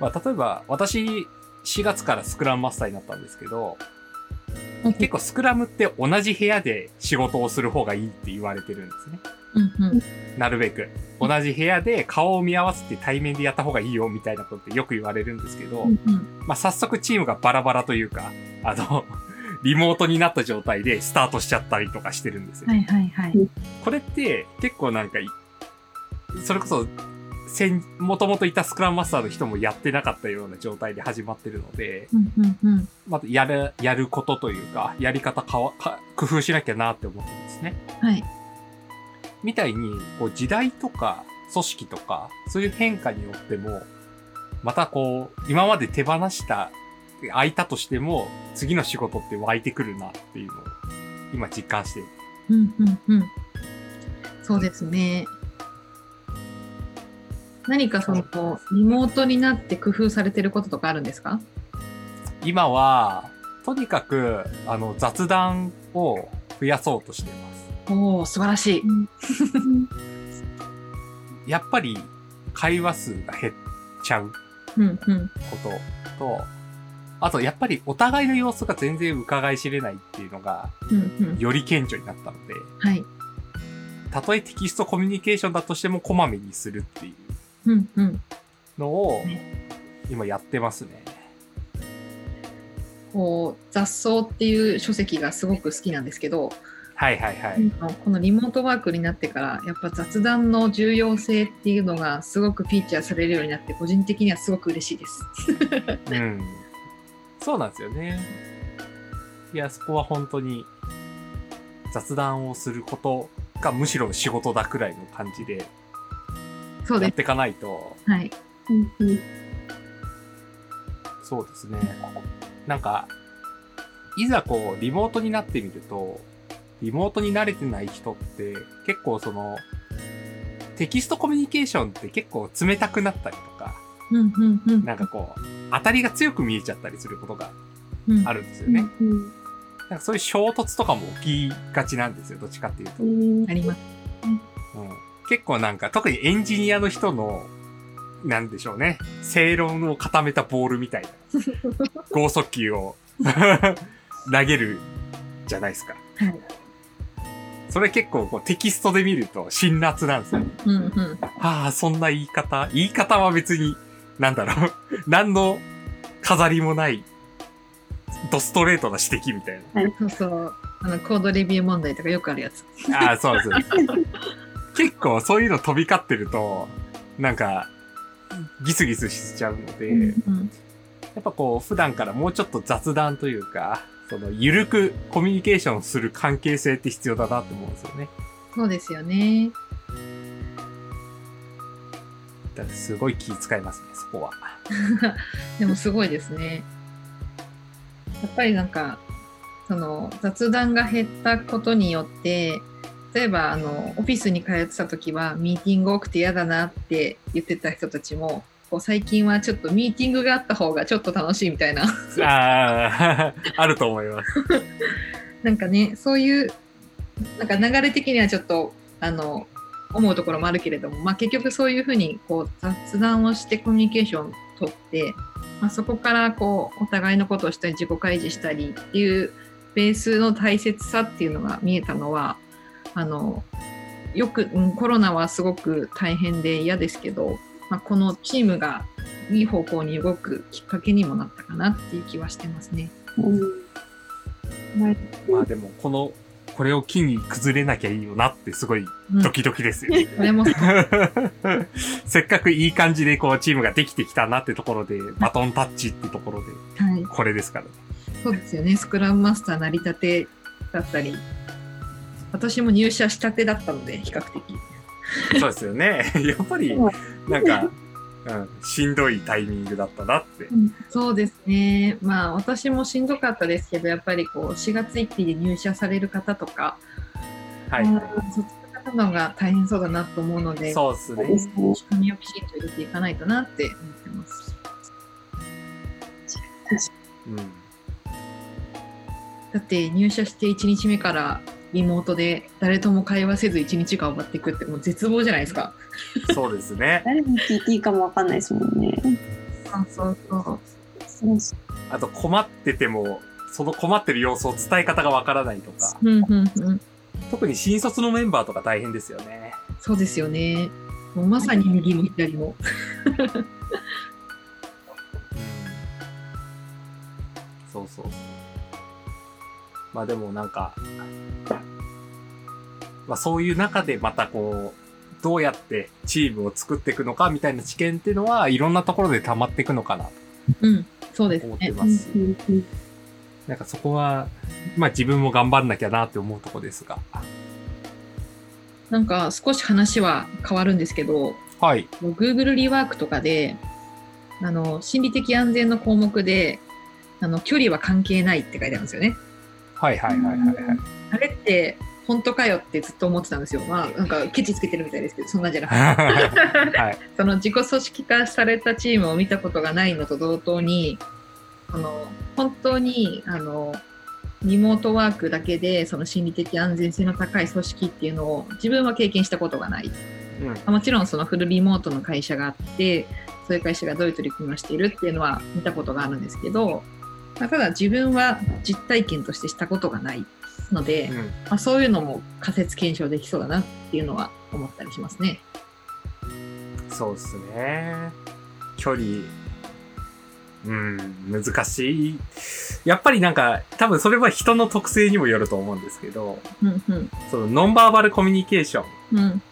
まあ例えば、私、4月からスクラムマスターになったんですけど、うん結構スクラムって同じ部屋で仕事をする方がいいって言われてるんですね。うんうんなるべく。同じ部屋で顔を見合わせて対面でやった方がいいよみたいなことってよく言われるんですけど、うんうんまあ、早速チームがバラバラというか、あの、リモートになった状態でスタートしちゃったりとかしてるんですよ。はいはいはい。これって結構なんかい、それこそ、先、もともといたスクラムマスターの人もやってなかったような状態で始まってるので、うんうんうんまたやる、やることというか、やり方かわ、か工夫しなきゃなって思ってるんですね。はい。みたいに、こう時代とか組織とか、そういう変化によっても、またこう、今まで手放した、空いたとしても、次の仕事って湧いてくるなっていうのを、今実感してる。うんうんうん。そうですね。何かそのリモートになって工夫されてることとかあるんですか？今は、とにかく、あの、雑談を増やそうとしています。おお素晴らしい。やっぱり、会話数が減っちゃううんうんことと、あと、やっぱりお互いの様子が全然伺い知れないっていうのが。より顕著になったので、はい。たとえテキストコミュニケーションだとしてもこまめにするっていう。のを今やってますね。こう雑草っていう書籍がすごく好きなんですけど、はいはいはい。このリモートワークになってからやっぱ雑談の重要性っていうのがすごくフィーチャーされるようになって個人的にはすごく嬉しいです。うん。そうなんですよね。いや、そこは本当に雑談をすることがむしろ仕事だくらいの感じでそうです。やっていかないと、はい。うんうんそうですね。なんか、いざこう、リモートになってみると、リモートに慣れてない人って、結構その、テキストコミュニケーションって結構冷たくなったりとか、うんうんうん。なんかこう、当たりが強く見えちゃったりすることがうんあるんですよね。うんなんかそういう衝突とかも起きがちなんですよ、どっちかっていうと。ううんんあります。結構なんか、特にエンジニアの人の、なんでしょうね、正論を固めたボールみたいな、剛速球を 投げるじゃないですか。はい。それ結構こうテキストで見ると辛辣なんですよ。うんうん。ああ、そんな言い方言い方は別に、なんだろう、何の飾りもない、ドストレートな指摘みたいそうそう。あのコードレビュー問題とかよくあるやつ。な。ああ、そうです。結構そういうの飛び交ってると、なんか、ギスギスしちゃうので、うんやっぱこう、普段からもうちょっと雑談というか、その、ゆるくコミュニケーションする関係性って必要だなって思うんですよね。そうですよね。だからすごい気遣いますね、そこは。でもすごいですね。やっぱりなんかその雑談が減ったことによって例えばあのオフィスに通ってた時はミーティング多くて嫌だなって言ってた人たちもこう最近はちょっとミーティングがあった方がちょっと楽しいみたいな ああ、あると思います。なんかねそういうなんか流れ的にはちょっとあの思うところもあるけれども、まあ、結局そういうふうにこう雑談をしてコミュニケーションを取って、まあ、そこからこうお互いのことをしたり自己開示したりっていうベースの大切さっていうのが見えたのはあのよく、うんコロナはすごく大変で嫌ですけど、まあ、このチームがいい方向に動くきっかけにもなったかなっていう気はしてますね。うんまあまあでも、この、これを機に崩れなきゃいいよなってすごいうんドキドキですよ。これも せっかくいい感じでこうチームができてきたなってところで、バトンタッチってところで、はいこれですからね。そうですよね、スクラムマスターなりたてだったり、私も入社したてだったので、比較的。そうですよね。やっぱり、なんか、うん、しんどいタイミングだったなって。そうですね、まあ私もしんどかったですけど、やっぱりこう4月1日で入社される方とか、はい。そっちの方が大変そうだなと思うので、そうですね。ですね仕組みをきちんと入れていかないとなって思ってます。うん。だって入社して1日目からリモートで誰とも会話せず1日が終わっていくってもう絶望じゃないですか。そうですね。誰に聞いていいかもわかんないですもんね。そうそうそう。そうそあと困ってても、その困ってる様子を伝え方がわからないとか、うんうんうん。特に新卒のメンバーとか大変ですよね。そうですよね。もうまさに右も左も。うん。そうそうそう。まあでもなんか、まあそういう中でまたこう、どうやってチームを作っていくのかみたいな知見っていうのは、いろんなところで溜まっていくのかなとうん、そうですね。う。思ってます。うんうんなんかそこは、まあ自分も頑張んなきゃなって思うとこですが。なんか少し話は変わるんですけど、はい。Google リワークとかで、あの、心理的安全の項目で、あの、距離は関係ないって書いてあるんですよね。はいはいはいはいはい。あれって、本当かよってずっと思ってたんですよ。まあ、なんか、ケチつけてるみたいですけど、そんなんじゃなくて。はい。その自己組織化されたチームを見たことがないのと同等に、あの本当にあのリモートワークだけでその心理的安全性の高い組織っていうのを自分は経験したことがない。うん。もちろんそのフルリモートの会社があって、そういう会社がどういう取り組みをしているっていうのは見たことがあるんですけど、まあただ自分は実体験としてしたことがないので、うん。まあ、そういうのも仮説検証できそうだなっていうのは思ったりしますね。そうですね。距離、うん、難しい。いやっぱりなんか、多分それは人の特性にもよると思うんですけど、うんうんそのノンバーバルコミュニケーションうん。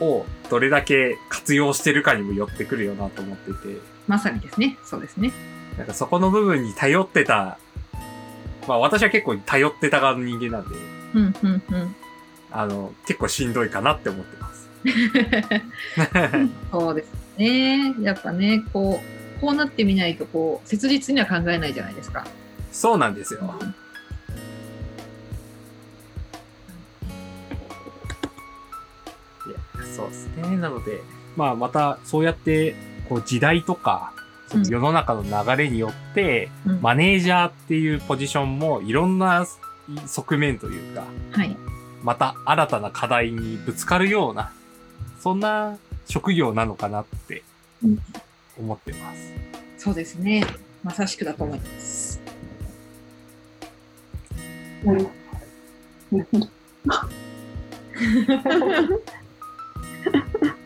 をどれだけ活用してるかにもよってくるよなと思ってて、まさにですね。そうですね。なんかそこの部分に頼ってた、まあ私は結構頼ってた側の人間なんで、うんうんうん。あの、結構しんどいかなって思ってます。そうですね。やっぱね、こう、こうなってみないと、こう、切実には考えないじゃないですか。そうなんですよ。いや、そうですね。なので、まあまたそうやって、こう時代とか、その世の中の流れによって、うんマネージャーっていうポジションもいろんな側面というか、はい。また新たな課題にぶつかるような、そんな職業なのかなってうん思ってます。そうですね。まさしくだと思います。なるなるほど。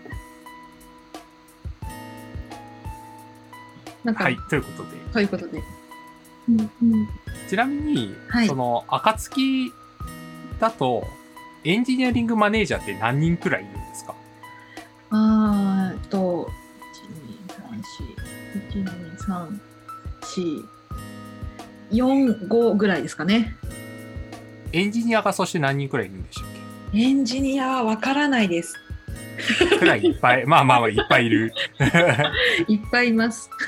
なんか、はい、ということで。ということで。うんうんちなみに、はいその、暁だと、エンジニアリングマネージャーって何人くらいいるんですか？あーと、1、2、3、4、1、2、3、4、4、5ぐらいですかね。エンジニアがそして何人くらいいるんでしたっエンジニアわからないです。けくらいいっぱい、まあまあまあいっぱいいる。いっぱいいます。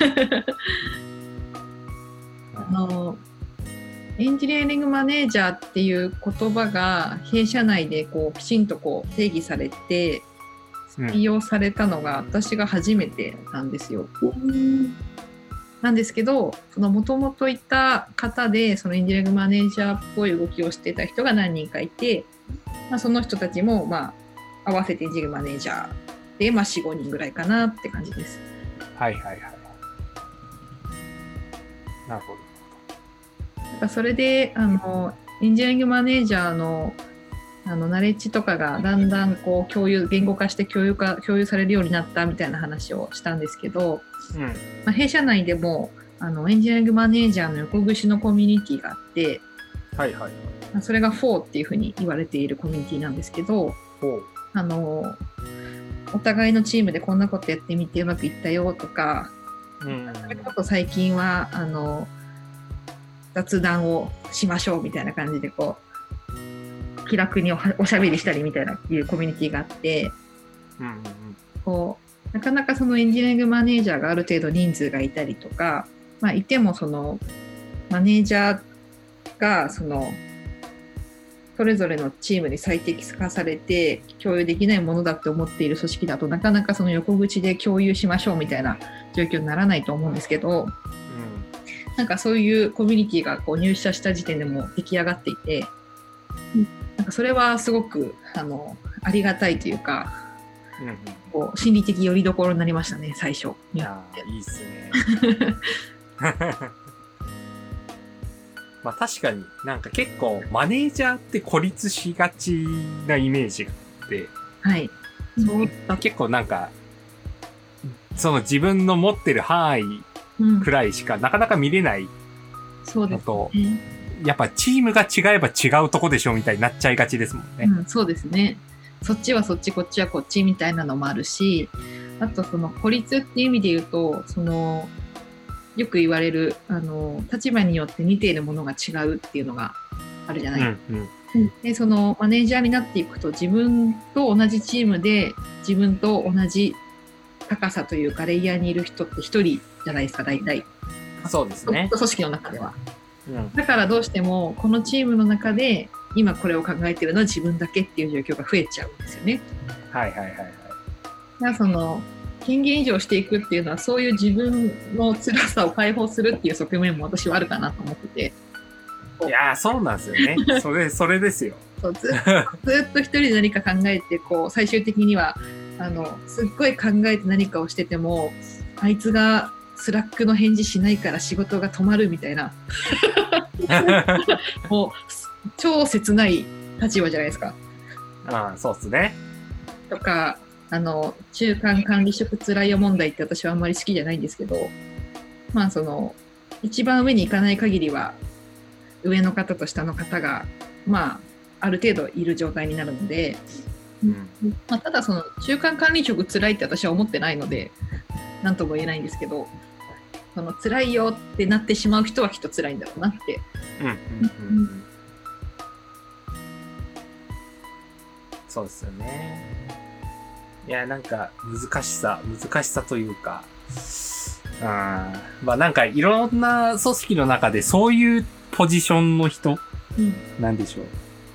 あのエンジニアリングマネージャーっていう言葉が弊社内でこうきちんとこう定義されてうん採用されたのが私が初めてなんですよ。うんなんですけどもともといた方でそのエンジニアリングマネージャーっぽい動きをしてた人が何人かいて、まあ、その人たちもまあ合わせてジニアリングマネージャーで、まあ、45人ぐらいかなって感じです。はいはいはい。なるほど。だからそれであのエンジニアリングマネージャーのあのナレッジとかがだんだんこう共有言語化して共有化共有されるようになったみたいな話をしたんですけど、うん。まあ、弊社内でもあのエンジニアリングマネージャーの横串のコミュニティがあって、はいはいそれが4っていうふうに言われているコミュニティなんですけど。あのお互いのチームでこんなことやってみてうまくいったよとかうん。それこそ最近はあの雑談をしましょうみたいな感じでこう気楽におしゃべりしたりみたいないうコミュニティがあってうん。こうなかなかそのエンジニアリングマネージャーがある程度人数がいたりとか、まあ、いてもそのマネージャーがそのそれぞれのチームに最適化されて共有できないものだって思っている組織だとなかなかその横口で共有しましょうみたいな状況にならないと思うんですけどなんかそういうコミュニティがこう入社した時点でも出来上がっていてうんなんかそれはすごくあのありがたいというかうん。うんうん。こう心理的拠り所になりましたね最初いやーいいっすね。まあ確かになんか結構マネージャーって孤立しがちなイメージがあって、はい。そうだ結構なんか、その自分の持ってる範囲うん。くらいしかなかなか見れないのと、ね、やっぱチームが違えば違うとこでしょみたいになっちゃいがちですもんね。うん、そうですね。そっちはそっちこっちはこっちみたいなのもあるしあとその孤立っていう意味で言うとそのよく言われるあの立場によって見ているものが違うっていうのがあるじゃない？うんうん。でそのマネージャーになっていくと自分と同じチームで自分と同じ高さというかレイヤーにいる人って一人じゃないですか大体、そうですね。組織の中ではうん。だからどうしてもこのチームの中で今これを考えてるのは自分だけっていう状況が増えちゃうんですよねはいはいはいはい。その権限移譲していくっていうのはそういう自分の辛さを解放するっていう側面も私はあるかなと思ってていやーそうなんですよね。それ、それですよ。そうずずっと一人で何か考えてこう最終的にはあのすっごい考えて何かをしててもあいつが Slack の返事しないから仕事が止まるみたいな もう超切ない立場じゃないですか。ああ、そうっすね。とかあの中間管理職つらいよ問題って私はあんまり好きじゃないんですけどまあその一番上に行かない限りは上の方と下の方がまあある程度いる状態になるので、うん。まあ、ただその中間管理職辛いって私は思ってないので何とも言えないんですけどその辛いよってなってしまう人はきっと辛いんだろうなって。うんうんうんうん。そうですよね。いや、なんか、難しさ、難しさというか、うん、まあなんか、いろんな組織の中でそういうポジションの人、うん。なんでしょう。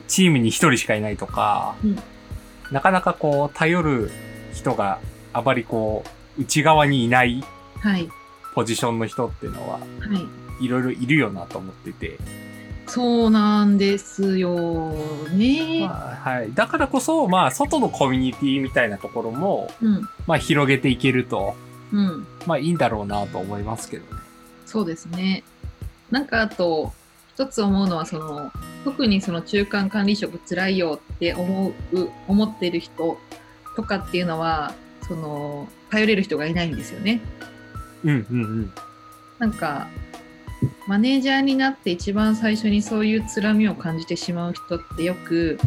チームに一人しかいないとか、うん。なかなかこう、頼る人があまりこう、内側にいないはい。ポジションの人っていうのは、はい。いろいろいるよなと思ってて、そうなんですよね。まあ、はい。だからこそ、まあ、外のコミュニティみたいなところも、うんまあ、広げていけると、うんまあ、いいんだろうなと思いますけどね。そうですね。なんかあと一つ思うのはその特にその中間管理職つらいよって思う思ってる人とかっていうのはその頼れる人がいないんですよね。うんうんうん。なんかマネージャーになって一番最初にそういう辛みを感じてしまう人ってよく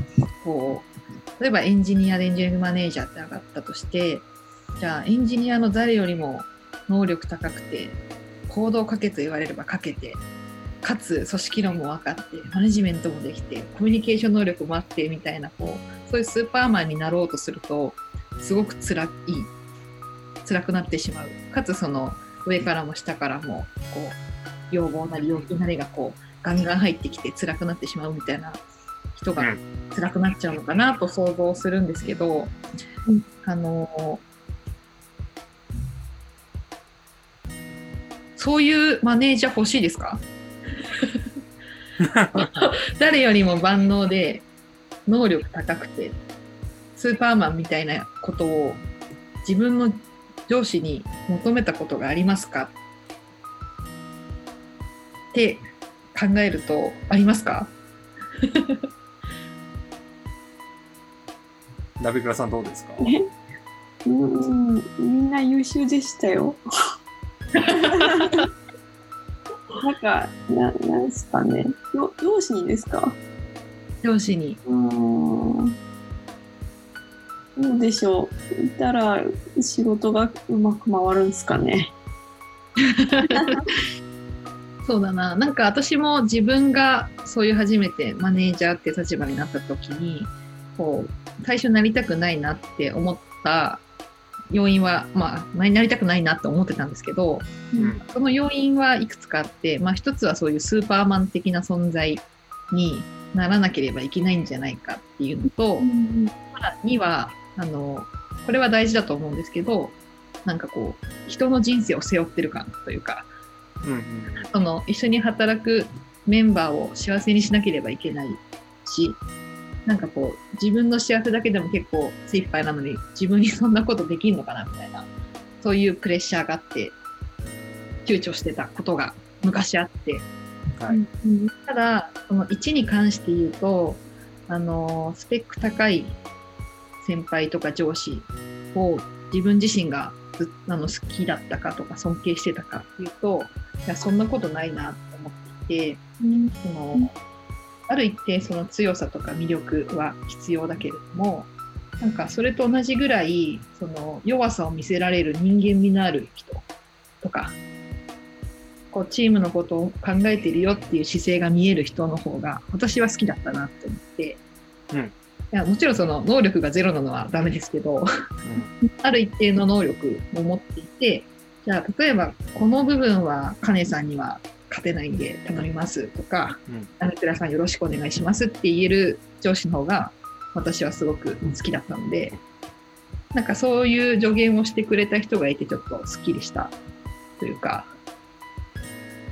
こう例えばエンジニアでエンジニアリングマネージャーって上がったとしてじゃあエンジニアの誰よりも能力高くて行動をかけと言われればかけてかつ組織論も分かってマネジメントもできてコミュニケーション能力もあってみたいなこうそういうスーパーマンになろうとするとすごく辛い辛くなってしまう。かつその上からも下からもこう要望なり要求なりがこうガンガン入ってきて辛くなってしまうみたいな人がうん。辛くなっちゃうのかなと想像するんですけど、うん。あのそういうマネージャー欲しいですか？誰よりも万能で能力高くてスーパーマンみたいなことを自分の上司に求めたことがありますか？って考えるとありますか？鍋倉さんどうですか？え？うんみんな優秀でしたよ。なんか、ななんですかね？よ上司にですか？上司にうーん。どうでしょう？いたら仕事がうまく回るんですかね？そうだな。なんか私も自分がそういう初めてマネージャーって立場になった時にこう最初なりたくないなって思った要因はまあなりたくないなって思ってたんですけどうん。その要因はいくつかあって、まあ、一つはそういうスーパーマン的な存在にならなければいけないんじゃないかっていうのと、うんまあ2はあのこれは大事だと思うんですけどなんかこう人の人生を背負ってる感というかうんうん。その一緒に働くメンバーを幸せにしなければいけないしなんかこう自分の幸せだけでも結構精一杯なのに自分にそんなことできるのかなみたいなそういうプレッシャーがあって躊躇してたことが昔あって。はい。うん。ただその1に関して言うとあのスペック高い先輩とか上司を自分自身がずあの好きだったかとか尊敬してたかっていうといやそんなことないなと思っていてうんそのある一定その強さとか魅力は必要だけれどもなんかそれと同じぐらいその弱さを見せられる人間味のある人とかこうチームのことを考えてるよっていう姿勢が見える人の方が私は好きだったなって思って、うん。いやもちろんその能力がゼロなのはダメですけどある一定の能力を持っていてじゃあ例えばこの部分はカネさんには勝てないんで頼みますとかうん。アネクラさんよろしくお願いしますって言える上司の方が私はすごく好きだったのでなんかそういう助言をしてくれた人がいてちょっとすっきりしたというか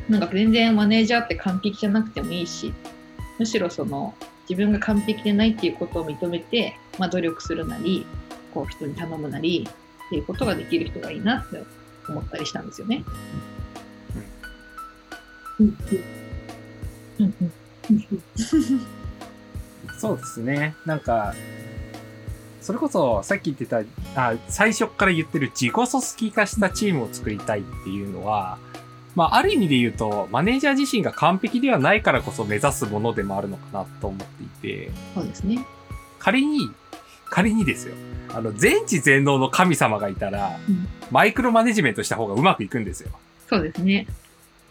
なんか全然マネージャーって完璧じゃなくてもいいしむしろその自分が完璧でないっていうことを認めて、まあ、努力するなりこう人に頼むなりっていうことができる人がいいなって思ったりしたんですよね。うんうんそうですね。なんか、それこそさっき言ってた、あ最初から言ってる自己組織化したチームを作りたいっていうのは、まあ、ある意味で言うと、マネージャー自身が完璧ではないからこそ目指すものでもあるのかなと思っていて、そうですね。仮に、仮にですよ。あの、全知全能の神様がいたら、うんマイクロマネジメントした方がうまくいくんですよ。そうですね。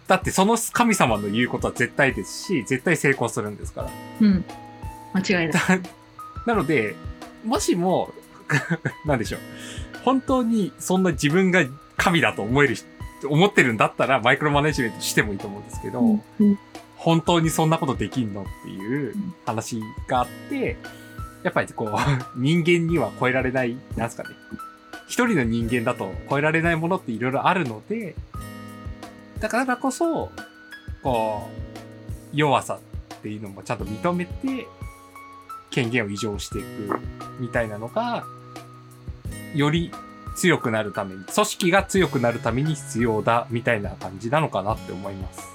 だってその神様の言うことは絶対ですし、絶対成功するんですから。うん。間違いない。なので、もしも、なんでしょう。本当にそんな自分が神だと思える人、思ってるんだったらマイクロマネジメントしてもいいと思うんですけど、うんうん本当にそんなことできんのっていう話があって、やっぱりこう、人間には超えられない、なんすかね。一人の人間だと超えられないものっていろいろあるので、だからこそ、こう、弱さっていうのもちゃんと認めて、権限を移譲していくみたいなのが、より強くなるために、組織が強くなるために必要だみたいな感じなのかなって思います。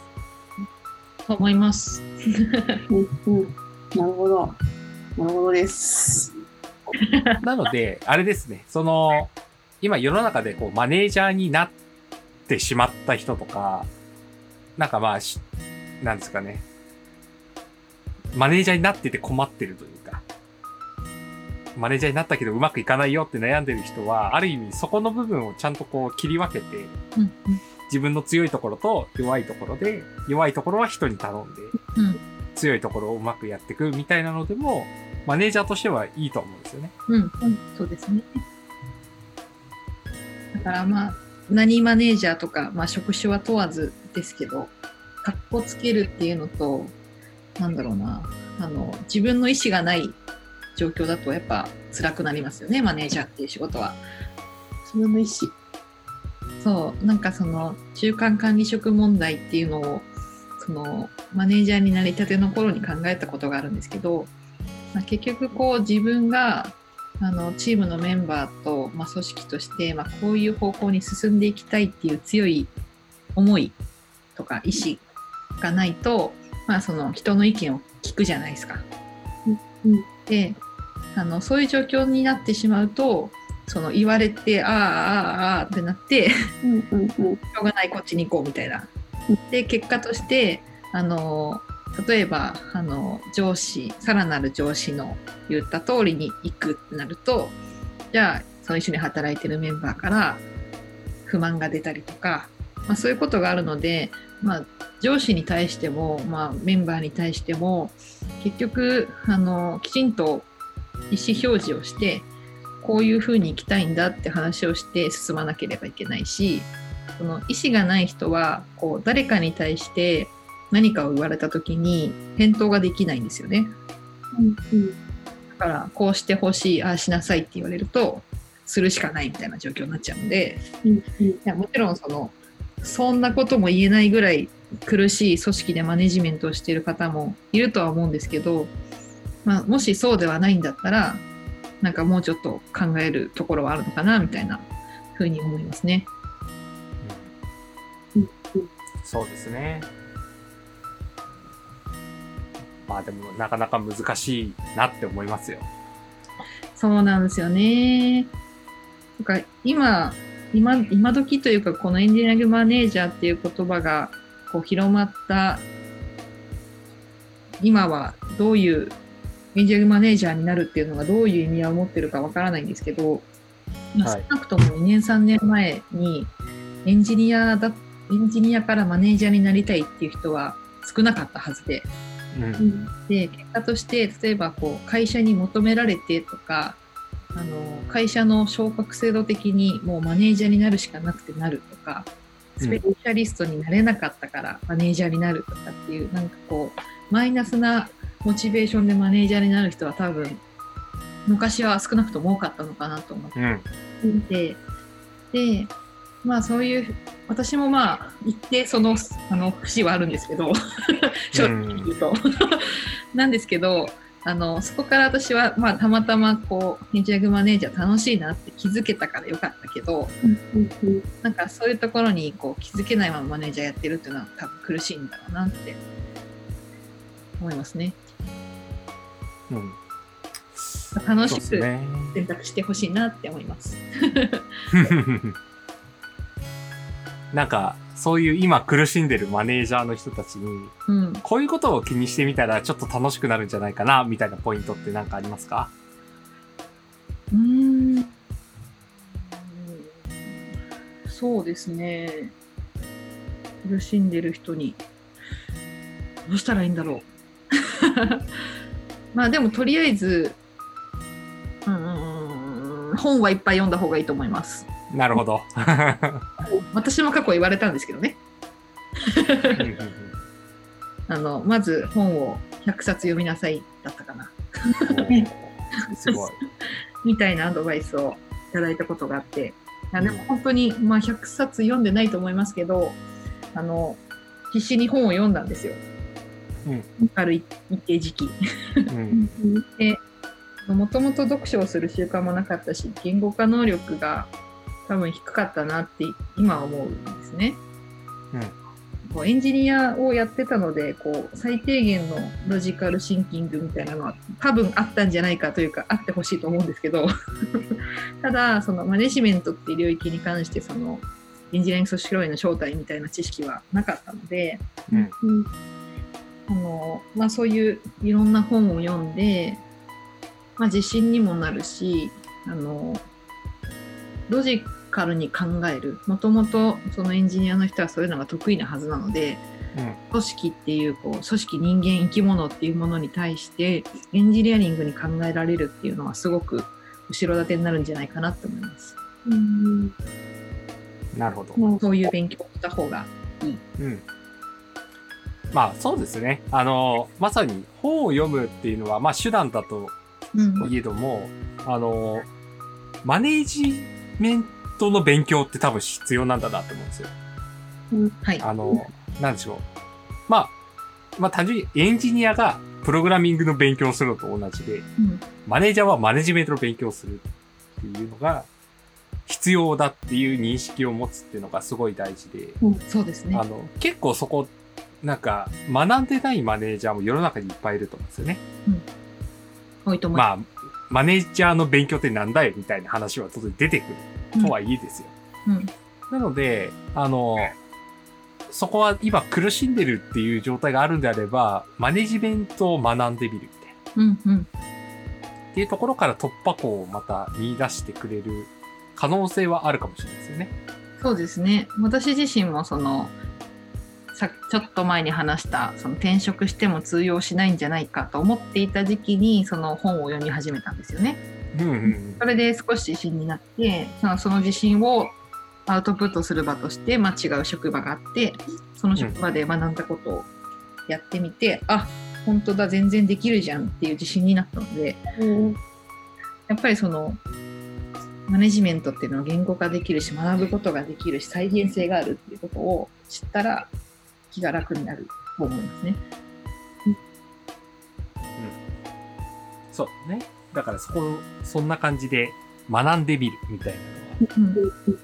と思います。うんうんなるほど。なるほどです。なので、あれですね、その、今世の中でこうマネージャーになってしまった人とか、なんかまあし、なんですかね、マネージャーになってて困ってるというか、マネージャーになったけどうまくいかないよって悩んでる人は、ある意味そこの部分をちゃんとこう切り分けて、うん自分の強いところと弱いところで、弱いところは人に頼んで、うん強いところをうまくやっていくみたいなのでも、マネージャーとしてはいいと思うんですよね。うん、うん、そうですね。だからまあ、何マネージャーとか、まあ、職種は問わずですけど、かっこつけるっていうのと、なんだろうな、あの、自分の意思がない状況だとやっぱ辛くなりますよね、マネージャーっていう仕事は。自分の意思。そう、なんかその中間管理職問題っていうのを、そのマネージャーになりたての頃に考えたことがあるんですけど、まあ、結局こう自分があのチームのメンバーと、まあ、組織として、まあ、こういう方向に進んでいきたいっていう強い思いとか意思がないと、まあ、その人の意見を聞くじゃないですか。うんであのそういう状況になってしまうとその言われてああああああってなってうんうんうん。しょうがないこっちに行こうみたいな。で結果としてあの例えばあの上司さらなる上司の言った通りに行くってなるとじゃあその一緒に働いてるメンバーから不満が出たりとか、まあ、そういうことがあるので、まあ、上司に対しても、まあ、メンバーに対しても結局あのきちんと意思表示をしてこういうふうに行きたいんだって話をして進まなければいけないしその意思がない人はこう誰かに対して何かを言われた時に返答ができないんですよね。うんうん。だからこうしてほしいああしなさいって言われるとするしかないみたいな状況になっちゃうんでうんうん。いやもちろんそのそんなことも言えないぐらい苦しい組織でマネジメントをしている方もいるとは思うんですけど、まあ、もしそうではないんだったらなんかもうちょっと考えるところはあるのかなみたいなふうに思いますね。うんそうですね。まあでもなかなか難しいなって思いますよ。そうなんですよね。なんか今、今、今時というか、このエンジニアリングマネージャーっていう言葉がこう広まった今はどういうエンジニアリングマネージャーになるっていうのがどういう意味合いを持ってるかわからないんですけど、ま少なくとも2年3年前にエンジニアだ、エンジニアからマネージャーになりたいっていう人は少なかったはずで、うん。う。んで結果として例えばこう会社に求められてとかあの会社の昇格制度的にもうマネージャーになるしかなくてなるとかスペシャリストになれなかったからマネージャーになるとかっていうなんかこうマイナスなモチベーションでマネージャーになる人は多分昔は少なくとも多かったのかなと思ってうん。うんで、で、まあそういう、私もまあ一定その、あの、節はあるんですけど、正直言うと。なんですけど、あの、そこから私は、まあたまたまこう、エンジニアリングマネージャー楽しいなって気づけたからよかったけど、うんうんうん。なんかそういうところにこう気づけないままマネージャーやってるっていうのは多分苦しいんだろうなって思いますね。うん。楽しく。選択してほしいなって思います。なんか、そういう今苦しんでるマネージャーの人たちに、うん。こういうことを気にしてみたらちょっと楽しくなるんじゃないかな、みたいなポイントって何かありますか？うーんそうですね。苦しんでる人にどうしたらいいんだろう。まあでもとりあえず、うーん、本はいっぱい読んだ方がいいと思います。なるほど。私も過去言われたんですけどね。あのまず本を100冊読みなさいだったかな。すごい。みたいなアドバイスをいただいたことがあって、いやでも本当に、まあ、100冊読んでないと思いますけど、あの必死に本を読んだんですよ。ある一定時期。うん。もともと読書をする習慣もなかったし、言語化能力が多分低かったなって今は思うんですね。こうエンジニアをやってたのでこう最低限のロジカルシンキングみたいなのは多分あったんじゃないかというかあってほしいと思うんですけど。ただそのマネジメントっていう領域に関してそのエンジニアリング組織論理の正体みたいな知識はなかったので。うん。うんあの、まあ、そういういろんな本を読んで、まあ、自信にもなるしあのロジカルに考えるもともとそのエンジニアの人はそういうのが得意なはずなので組織っていうこう組織人間生き物っていうものに対してエンジニアリングに考えられるっていうのはすごく後ろ盾になるんじゃないかなと思います。うんなるほど。もうそういう勉強をした方がいい。うん。まあそうですね。あの、まさに本を読むっていうのは、まあ手段だとうんいえども、あの、マネージメントの勉強って多分必要なんだなって思うんですよ。はい。あの、なんでしょう。まあ、まあ単純にエンジニアがプログラミングの勉強をするのと同じで、うんマネージャーはマネジメントの勉強をするっていうのが必要だっていう認識を持つっていうのがすごい大事で、そうですねあ。の、結構そこ、なんか、学んでないマネージャーも世の中にいっぱいいると思うんですよね。多いと思いままあ、マネージャーの勉強ってなんだよみたいな話は当然出てくるとはいえですよ。す。うんなので、あの、そこは今苦しんでるっていう状態があるんであれば、マネジメントを学んでみるみたいな。うんうんっていうところから突破口をまた見出してくれる可能性はあるかもしれないですよね。そうですね。私自身もそのさちょっと前に話したその転職しても通用しないんじゃないかと思っていた時期にその本を読み始めたんですよね。うんうんそれで少し自信になってそのその自信をアウトプットする場として、まあ、違う職場があってその職場で学ん。だことをやってみて、あ本当だ全然できるじゃんっていう自信になったのでうん。やっぱりそのマネジメントっていうのを言語化できるし学ぶことができるし再現性があるっていうことを知ったら気が楽になると思いますね。そうね。だからそこ、そんな感じで学んでみるみたいなのはうん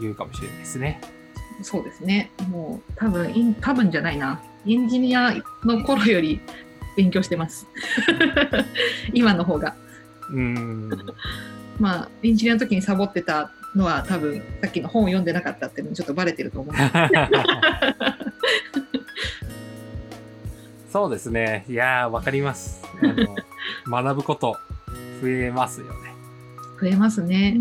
言うかもしれないですね。そうですね。もう多分、イン多分じゃないな。エンジニアの頃より勉強してます。今の方が。うーん。まあ、エンジニアの時にサボってたのは多分、さっきの本を読んでなかったっていうのもちょっとバレてると思う。そうですね。いやー、わかります。あの学ぶこと増えますよね。増えますね。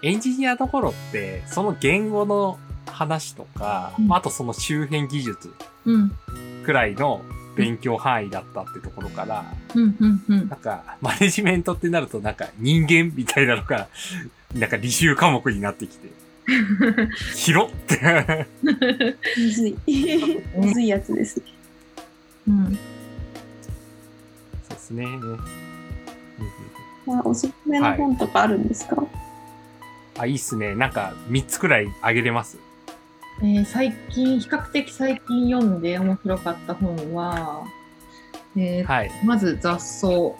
エンジニアの頃って、その言語の話とか、うんあとその周辺技術うん。くらいの勉強範囲だったってところから、うん、うん、うんな。んか、マネジメントってなるとなんか人間みたいなのが、なんか履修科目になってきて、広って。むずい。むずいやつですね。うん。そうですね。まあ、おすすめの本とかあるんですか、あ、いいっすね。なんか3つくらいあげれます。えー最近、比較的最近読んで面白かった本は、えーはい。まず雑草。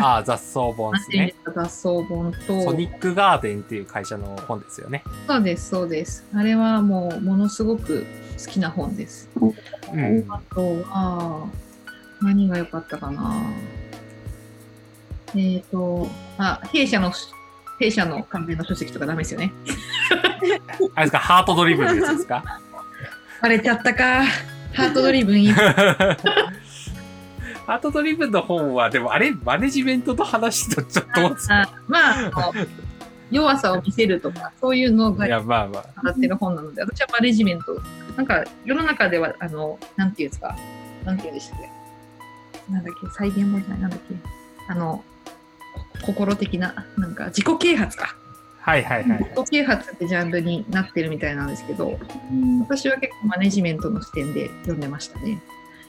ああ、雑草本ですね。雑草本と、ソニックガーデンっていう会社の本ですよね。そうです、そうです。あれはもう、ものすごく好きな本です。うん。あとは、何が良かったかな。えっ、と、あ、弊社の弊社の関連の書籍とかダメですよね。あれですか、ハートドリブンですか？バレちゃったか。ハートドリブンいい。ハートドリブンの本は、でもあれ、マネジメントの話とちょっと、あまあ、弱さを見せるとか、そういうのがいや、まあまあ。ってる本なので、私はマネジメント。なんか、世の中では、あの、なんていうんですか、なんていうんでしたっけ。なんだっけ、再現本じゃない、なんだっけ。あの、こ心的な、なんか、自己啓発か。はいはいはい。自己啓発ってジャンルになってるみたいなんですけど、私は結構マネジメントの視点で読んでましたね。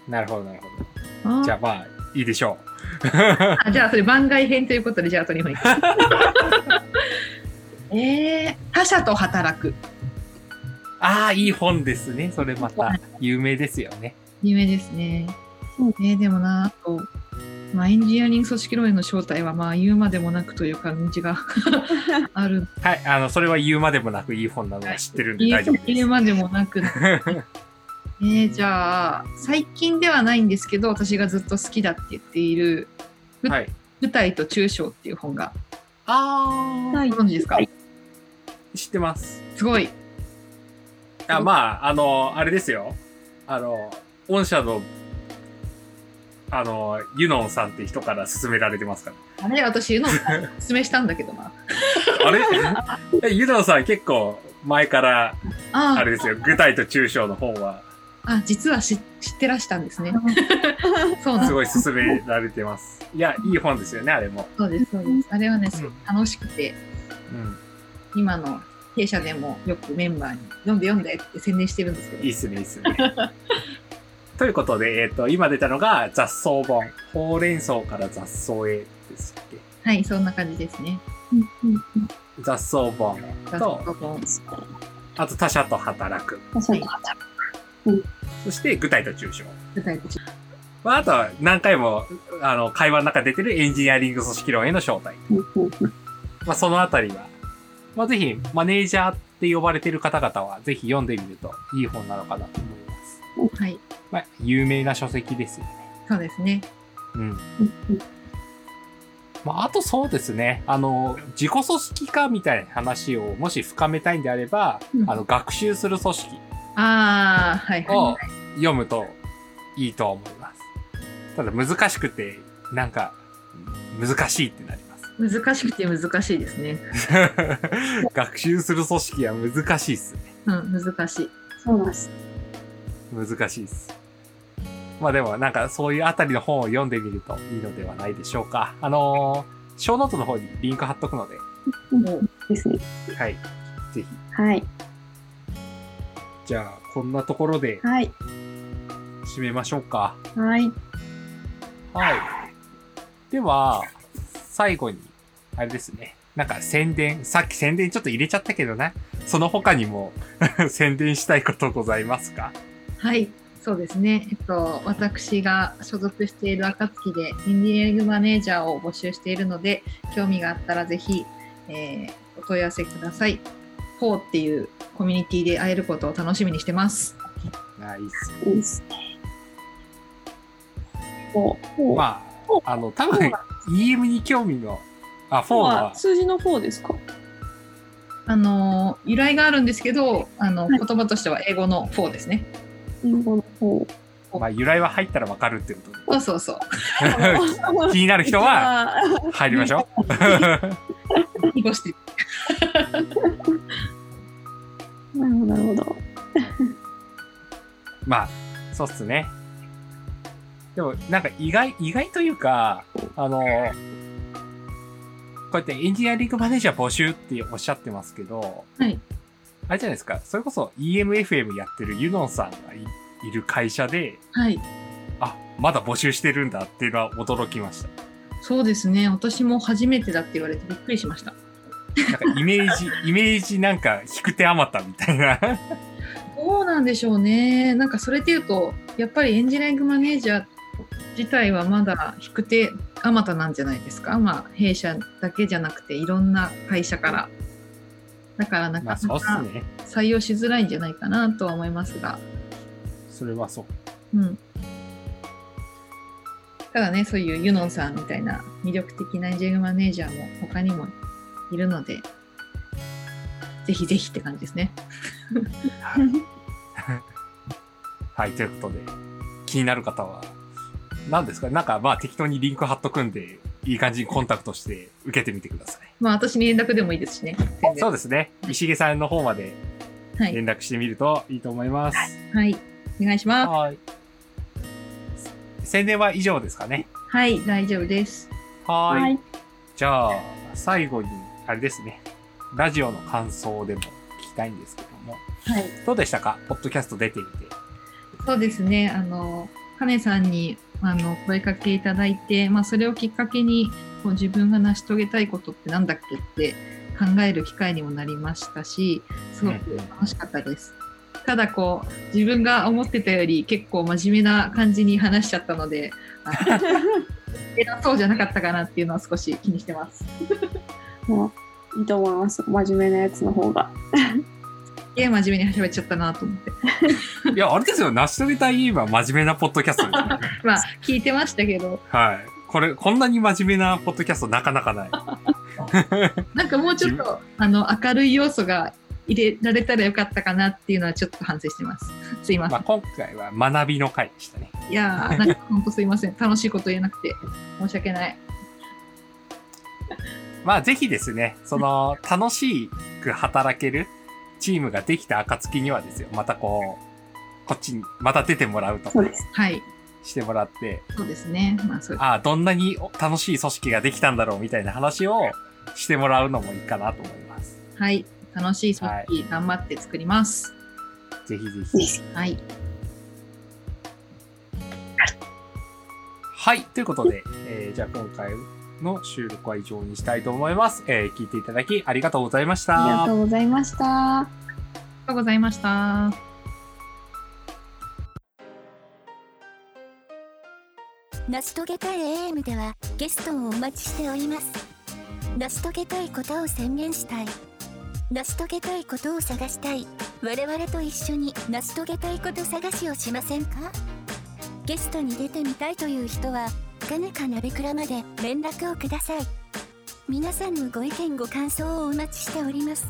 なるほどなるほあど。じゃあまあ、いいでしょう。あじゃあそれ番外編ということで、じゃああと2本いきます。えー、他者と働く。ああ、いい本ですね。それまた、有名ですよね。有名ですね。うんえーでもな、あと、まあ、エンジニアリング組織論への正体は、まあ、言うまでもなくという感じが ある。はい、あの、それは言うまでもなくいい本なのは知ってるんで言大丈夫です。うまでもなく。えー、じゃあ、最近ではないんですけど、私がずっと好きだって言っている、はい。舞台と抽象っていう本が、あはいご存知ですか、はい知ってます。すごい。あまあ、あの、あれですよ。あの、御社の、あの、ユノンさんって人から勧められてますから。あれ、私、のおすすめしたんだけどな。あれ？えユノンさん結構前から、ああれですよ、具体と抽象の本は、あ、実は知知ってらしたんですね。そうなんすです。ごい勧められてます。いや、いい本ですよね、あれも。そうです、そうです。あれはね、んすごい楽しくて、うん。今の弊社でもよくメンバーに読んで読んでって宣伝してるんですけどいいっすね、いいっすね。ということで、えっ、と、今出たのが雑草本。ほうれん草から雑草へですっけ？はい、そんな感じですね。雑草本雑と、草本あと他者と働く。そういそして具体と抽象。具体的まあ、あとは何回も、あの、会話の中で出てるエンジニアリング組織論への正体。まあ、そのあたりは、まあ、ぜひ、マネージャーって呼ばれてる方々は、ぜひ読んでみるといい本なのかなと思います。はい、まあ、有名な書籍ですよね。そうですね。うん。まあ、あとそうですね。あの、自己組織化みたいな話をもし深めたいんであれば、うんあの、学習する組織ああ、はいはい、をはい。読むといいと思います。ただ難しくて、なんか、難しいってなります。難しくて難しいですね。学習する組織は難しいっすね。うん、難しい。そうなんです。難しいっす。まあでもなんかそういうあたりの本を読んでみるといいのではないでしょうか。あのー、ショーノートの方にリンク貼っとくので、もうですね。はい。ぜひ。はい。じゃあ、こんなところではい。締めましょうか。はい。はい。では、最後に、あれですね。なんか宣伝、さっき宣伝ちょっと入れちゃったけどな。その他にも 宣伝したいことございますか？はい、そうですね。えっと、私が所属している暁でエンジニアリングマネージャーを募集しているので、興味があったらぜひ、えーお問い合わせください。フォーっていうコミュニティで会えることを楽しみにしてます。ナイス。いいですね。まあ、あの、多分、EM に興味の、あ、4は？は、数字の方ですか？あの由来があるんですけど、あのはい言葉としては英語のフォーですね。英語の方。まあ、由来は入ったらわかるってことそうそうそう。で。気になる人は、あ入りましょう。濁してー なるほど、なるほど。まあ、そうっすね。でも、なんか意外、意外というか、あの、こうやってエンジニアリングマネージャー募集っておっしゃってますけど、はい。あれじゃないですか、それこそ EMFM やってるユノンさんがいいる会社で、はい。あ、まだ募集してるんだっていうのは驚きました。そうですね。私も初めてだって言われてびっくりしました。なんかイメージ、イメージなんか引く手あまたみたいな。そうなんでしょうね。なんかそれで言うと、やっぱりエンジニアリングマネージャー自体はまだ引く手あまたなんじゃないですか。まあ、弊社だけじゃなくていろんな会社から。だからなまあ、かなか。採用しづらいんじゃないかなとは思いますが。それはそう。うん。ただね、そういうユノンさんみたいな魅力的なエンジニアリングマネージャーも他にもいるので、ぜひぜひって感じですね。はい、ということで、気になる方は、何ですか？なんかまあ適当にリンク貼っとくんで、いい感じにコンタクトして受けてみてください。まあ私に連絡でもいいですしね。そうですね。石毛さんの方まではい。連絡してみるといいと思います。はい。お願いします。はい。宣伝は以上ですかね。はい、大丈夫です。はーい。はい。じゃあ、最後に、あれですね。ラジオの感想でも聞きたいんですけども。はい。どうでしたか？ポッドキャスト出てみて。そうですね。あの、カネさんにあの声かけいただいて、まあ、それをきっかけにこう自分が成し遂げたいことってなんだっけって考える機会にもなりましたし、すごく楽しかったです。ただこう自分が思ってたより結構真面目な感じに話しちゃったので、あ 偉そうじゃなかったかなっていうのは少し気にしてます。もういいと思います。真面目なやつの方が。すげえ真面目に喋っちゃったなと思って。いや、あれですよ。成し遂げたい言えば真面目なポッドキャストですよね。まあ聞いてましたけど、はい。これ、こんなに真面目なポッドキャストなかなかない。なんかもうちょっとあの明るい要素が入れられたらよかったかなっていうのはちょっと反省してます。すいません。まあ、今回は学びの回でしたね。いやー、なんか本当すいません。楽しいこと言えなくて申し訳ない。まあ、ぜひですね、その、楽しく働けるチームができた暁にはですよ、またこう、こっちに、また出てもらうとか。はい。してもらって、そうですね。まあそうああ、どんなに楽しい組織ができたんだろうみたいな話をしてもらうのもいいかなと思います。はい。楽しい組織頑張って作ります。ぜひぜひ。です。はい。はい。ということで、えーじゃあ今回の収録は以上にしたいと思います。えー聞いていただきありがとうございました。ありがとうございました。ありがとうございました。成し遂げたい AM ではゲストをお待ちしております成し遂げたいことを宣言したい成し遂げたいことを探したい我々と一緒に成し遂げたいこと探しをしませんか？ゲストに出てみたいという人はかねかなべくらまで連絡をください。皆さんのご意見ご感想をお待ちしております。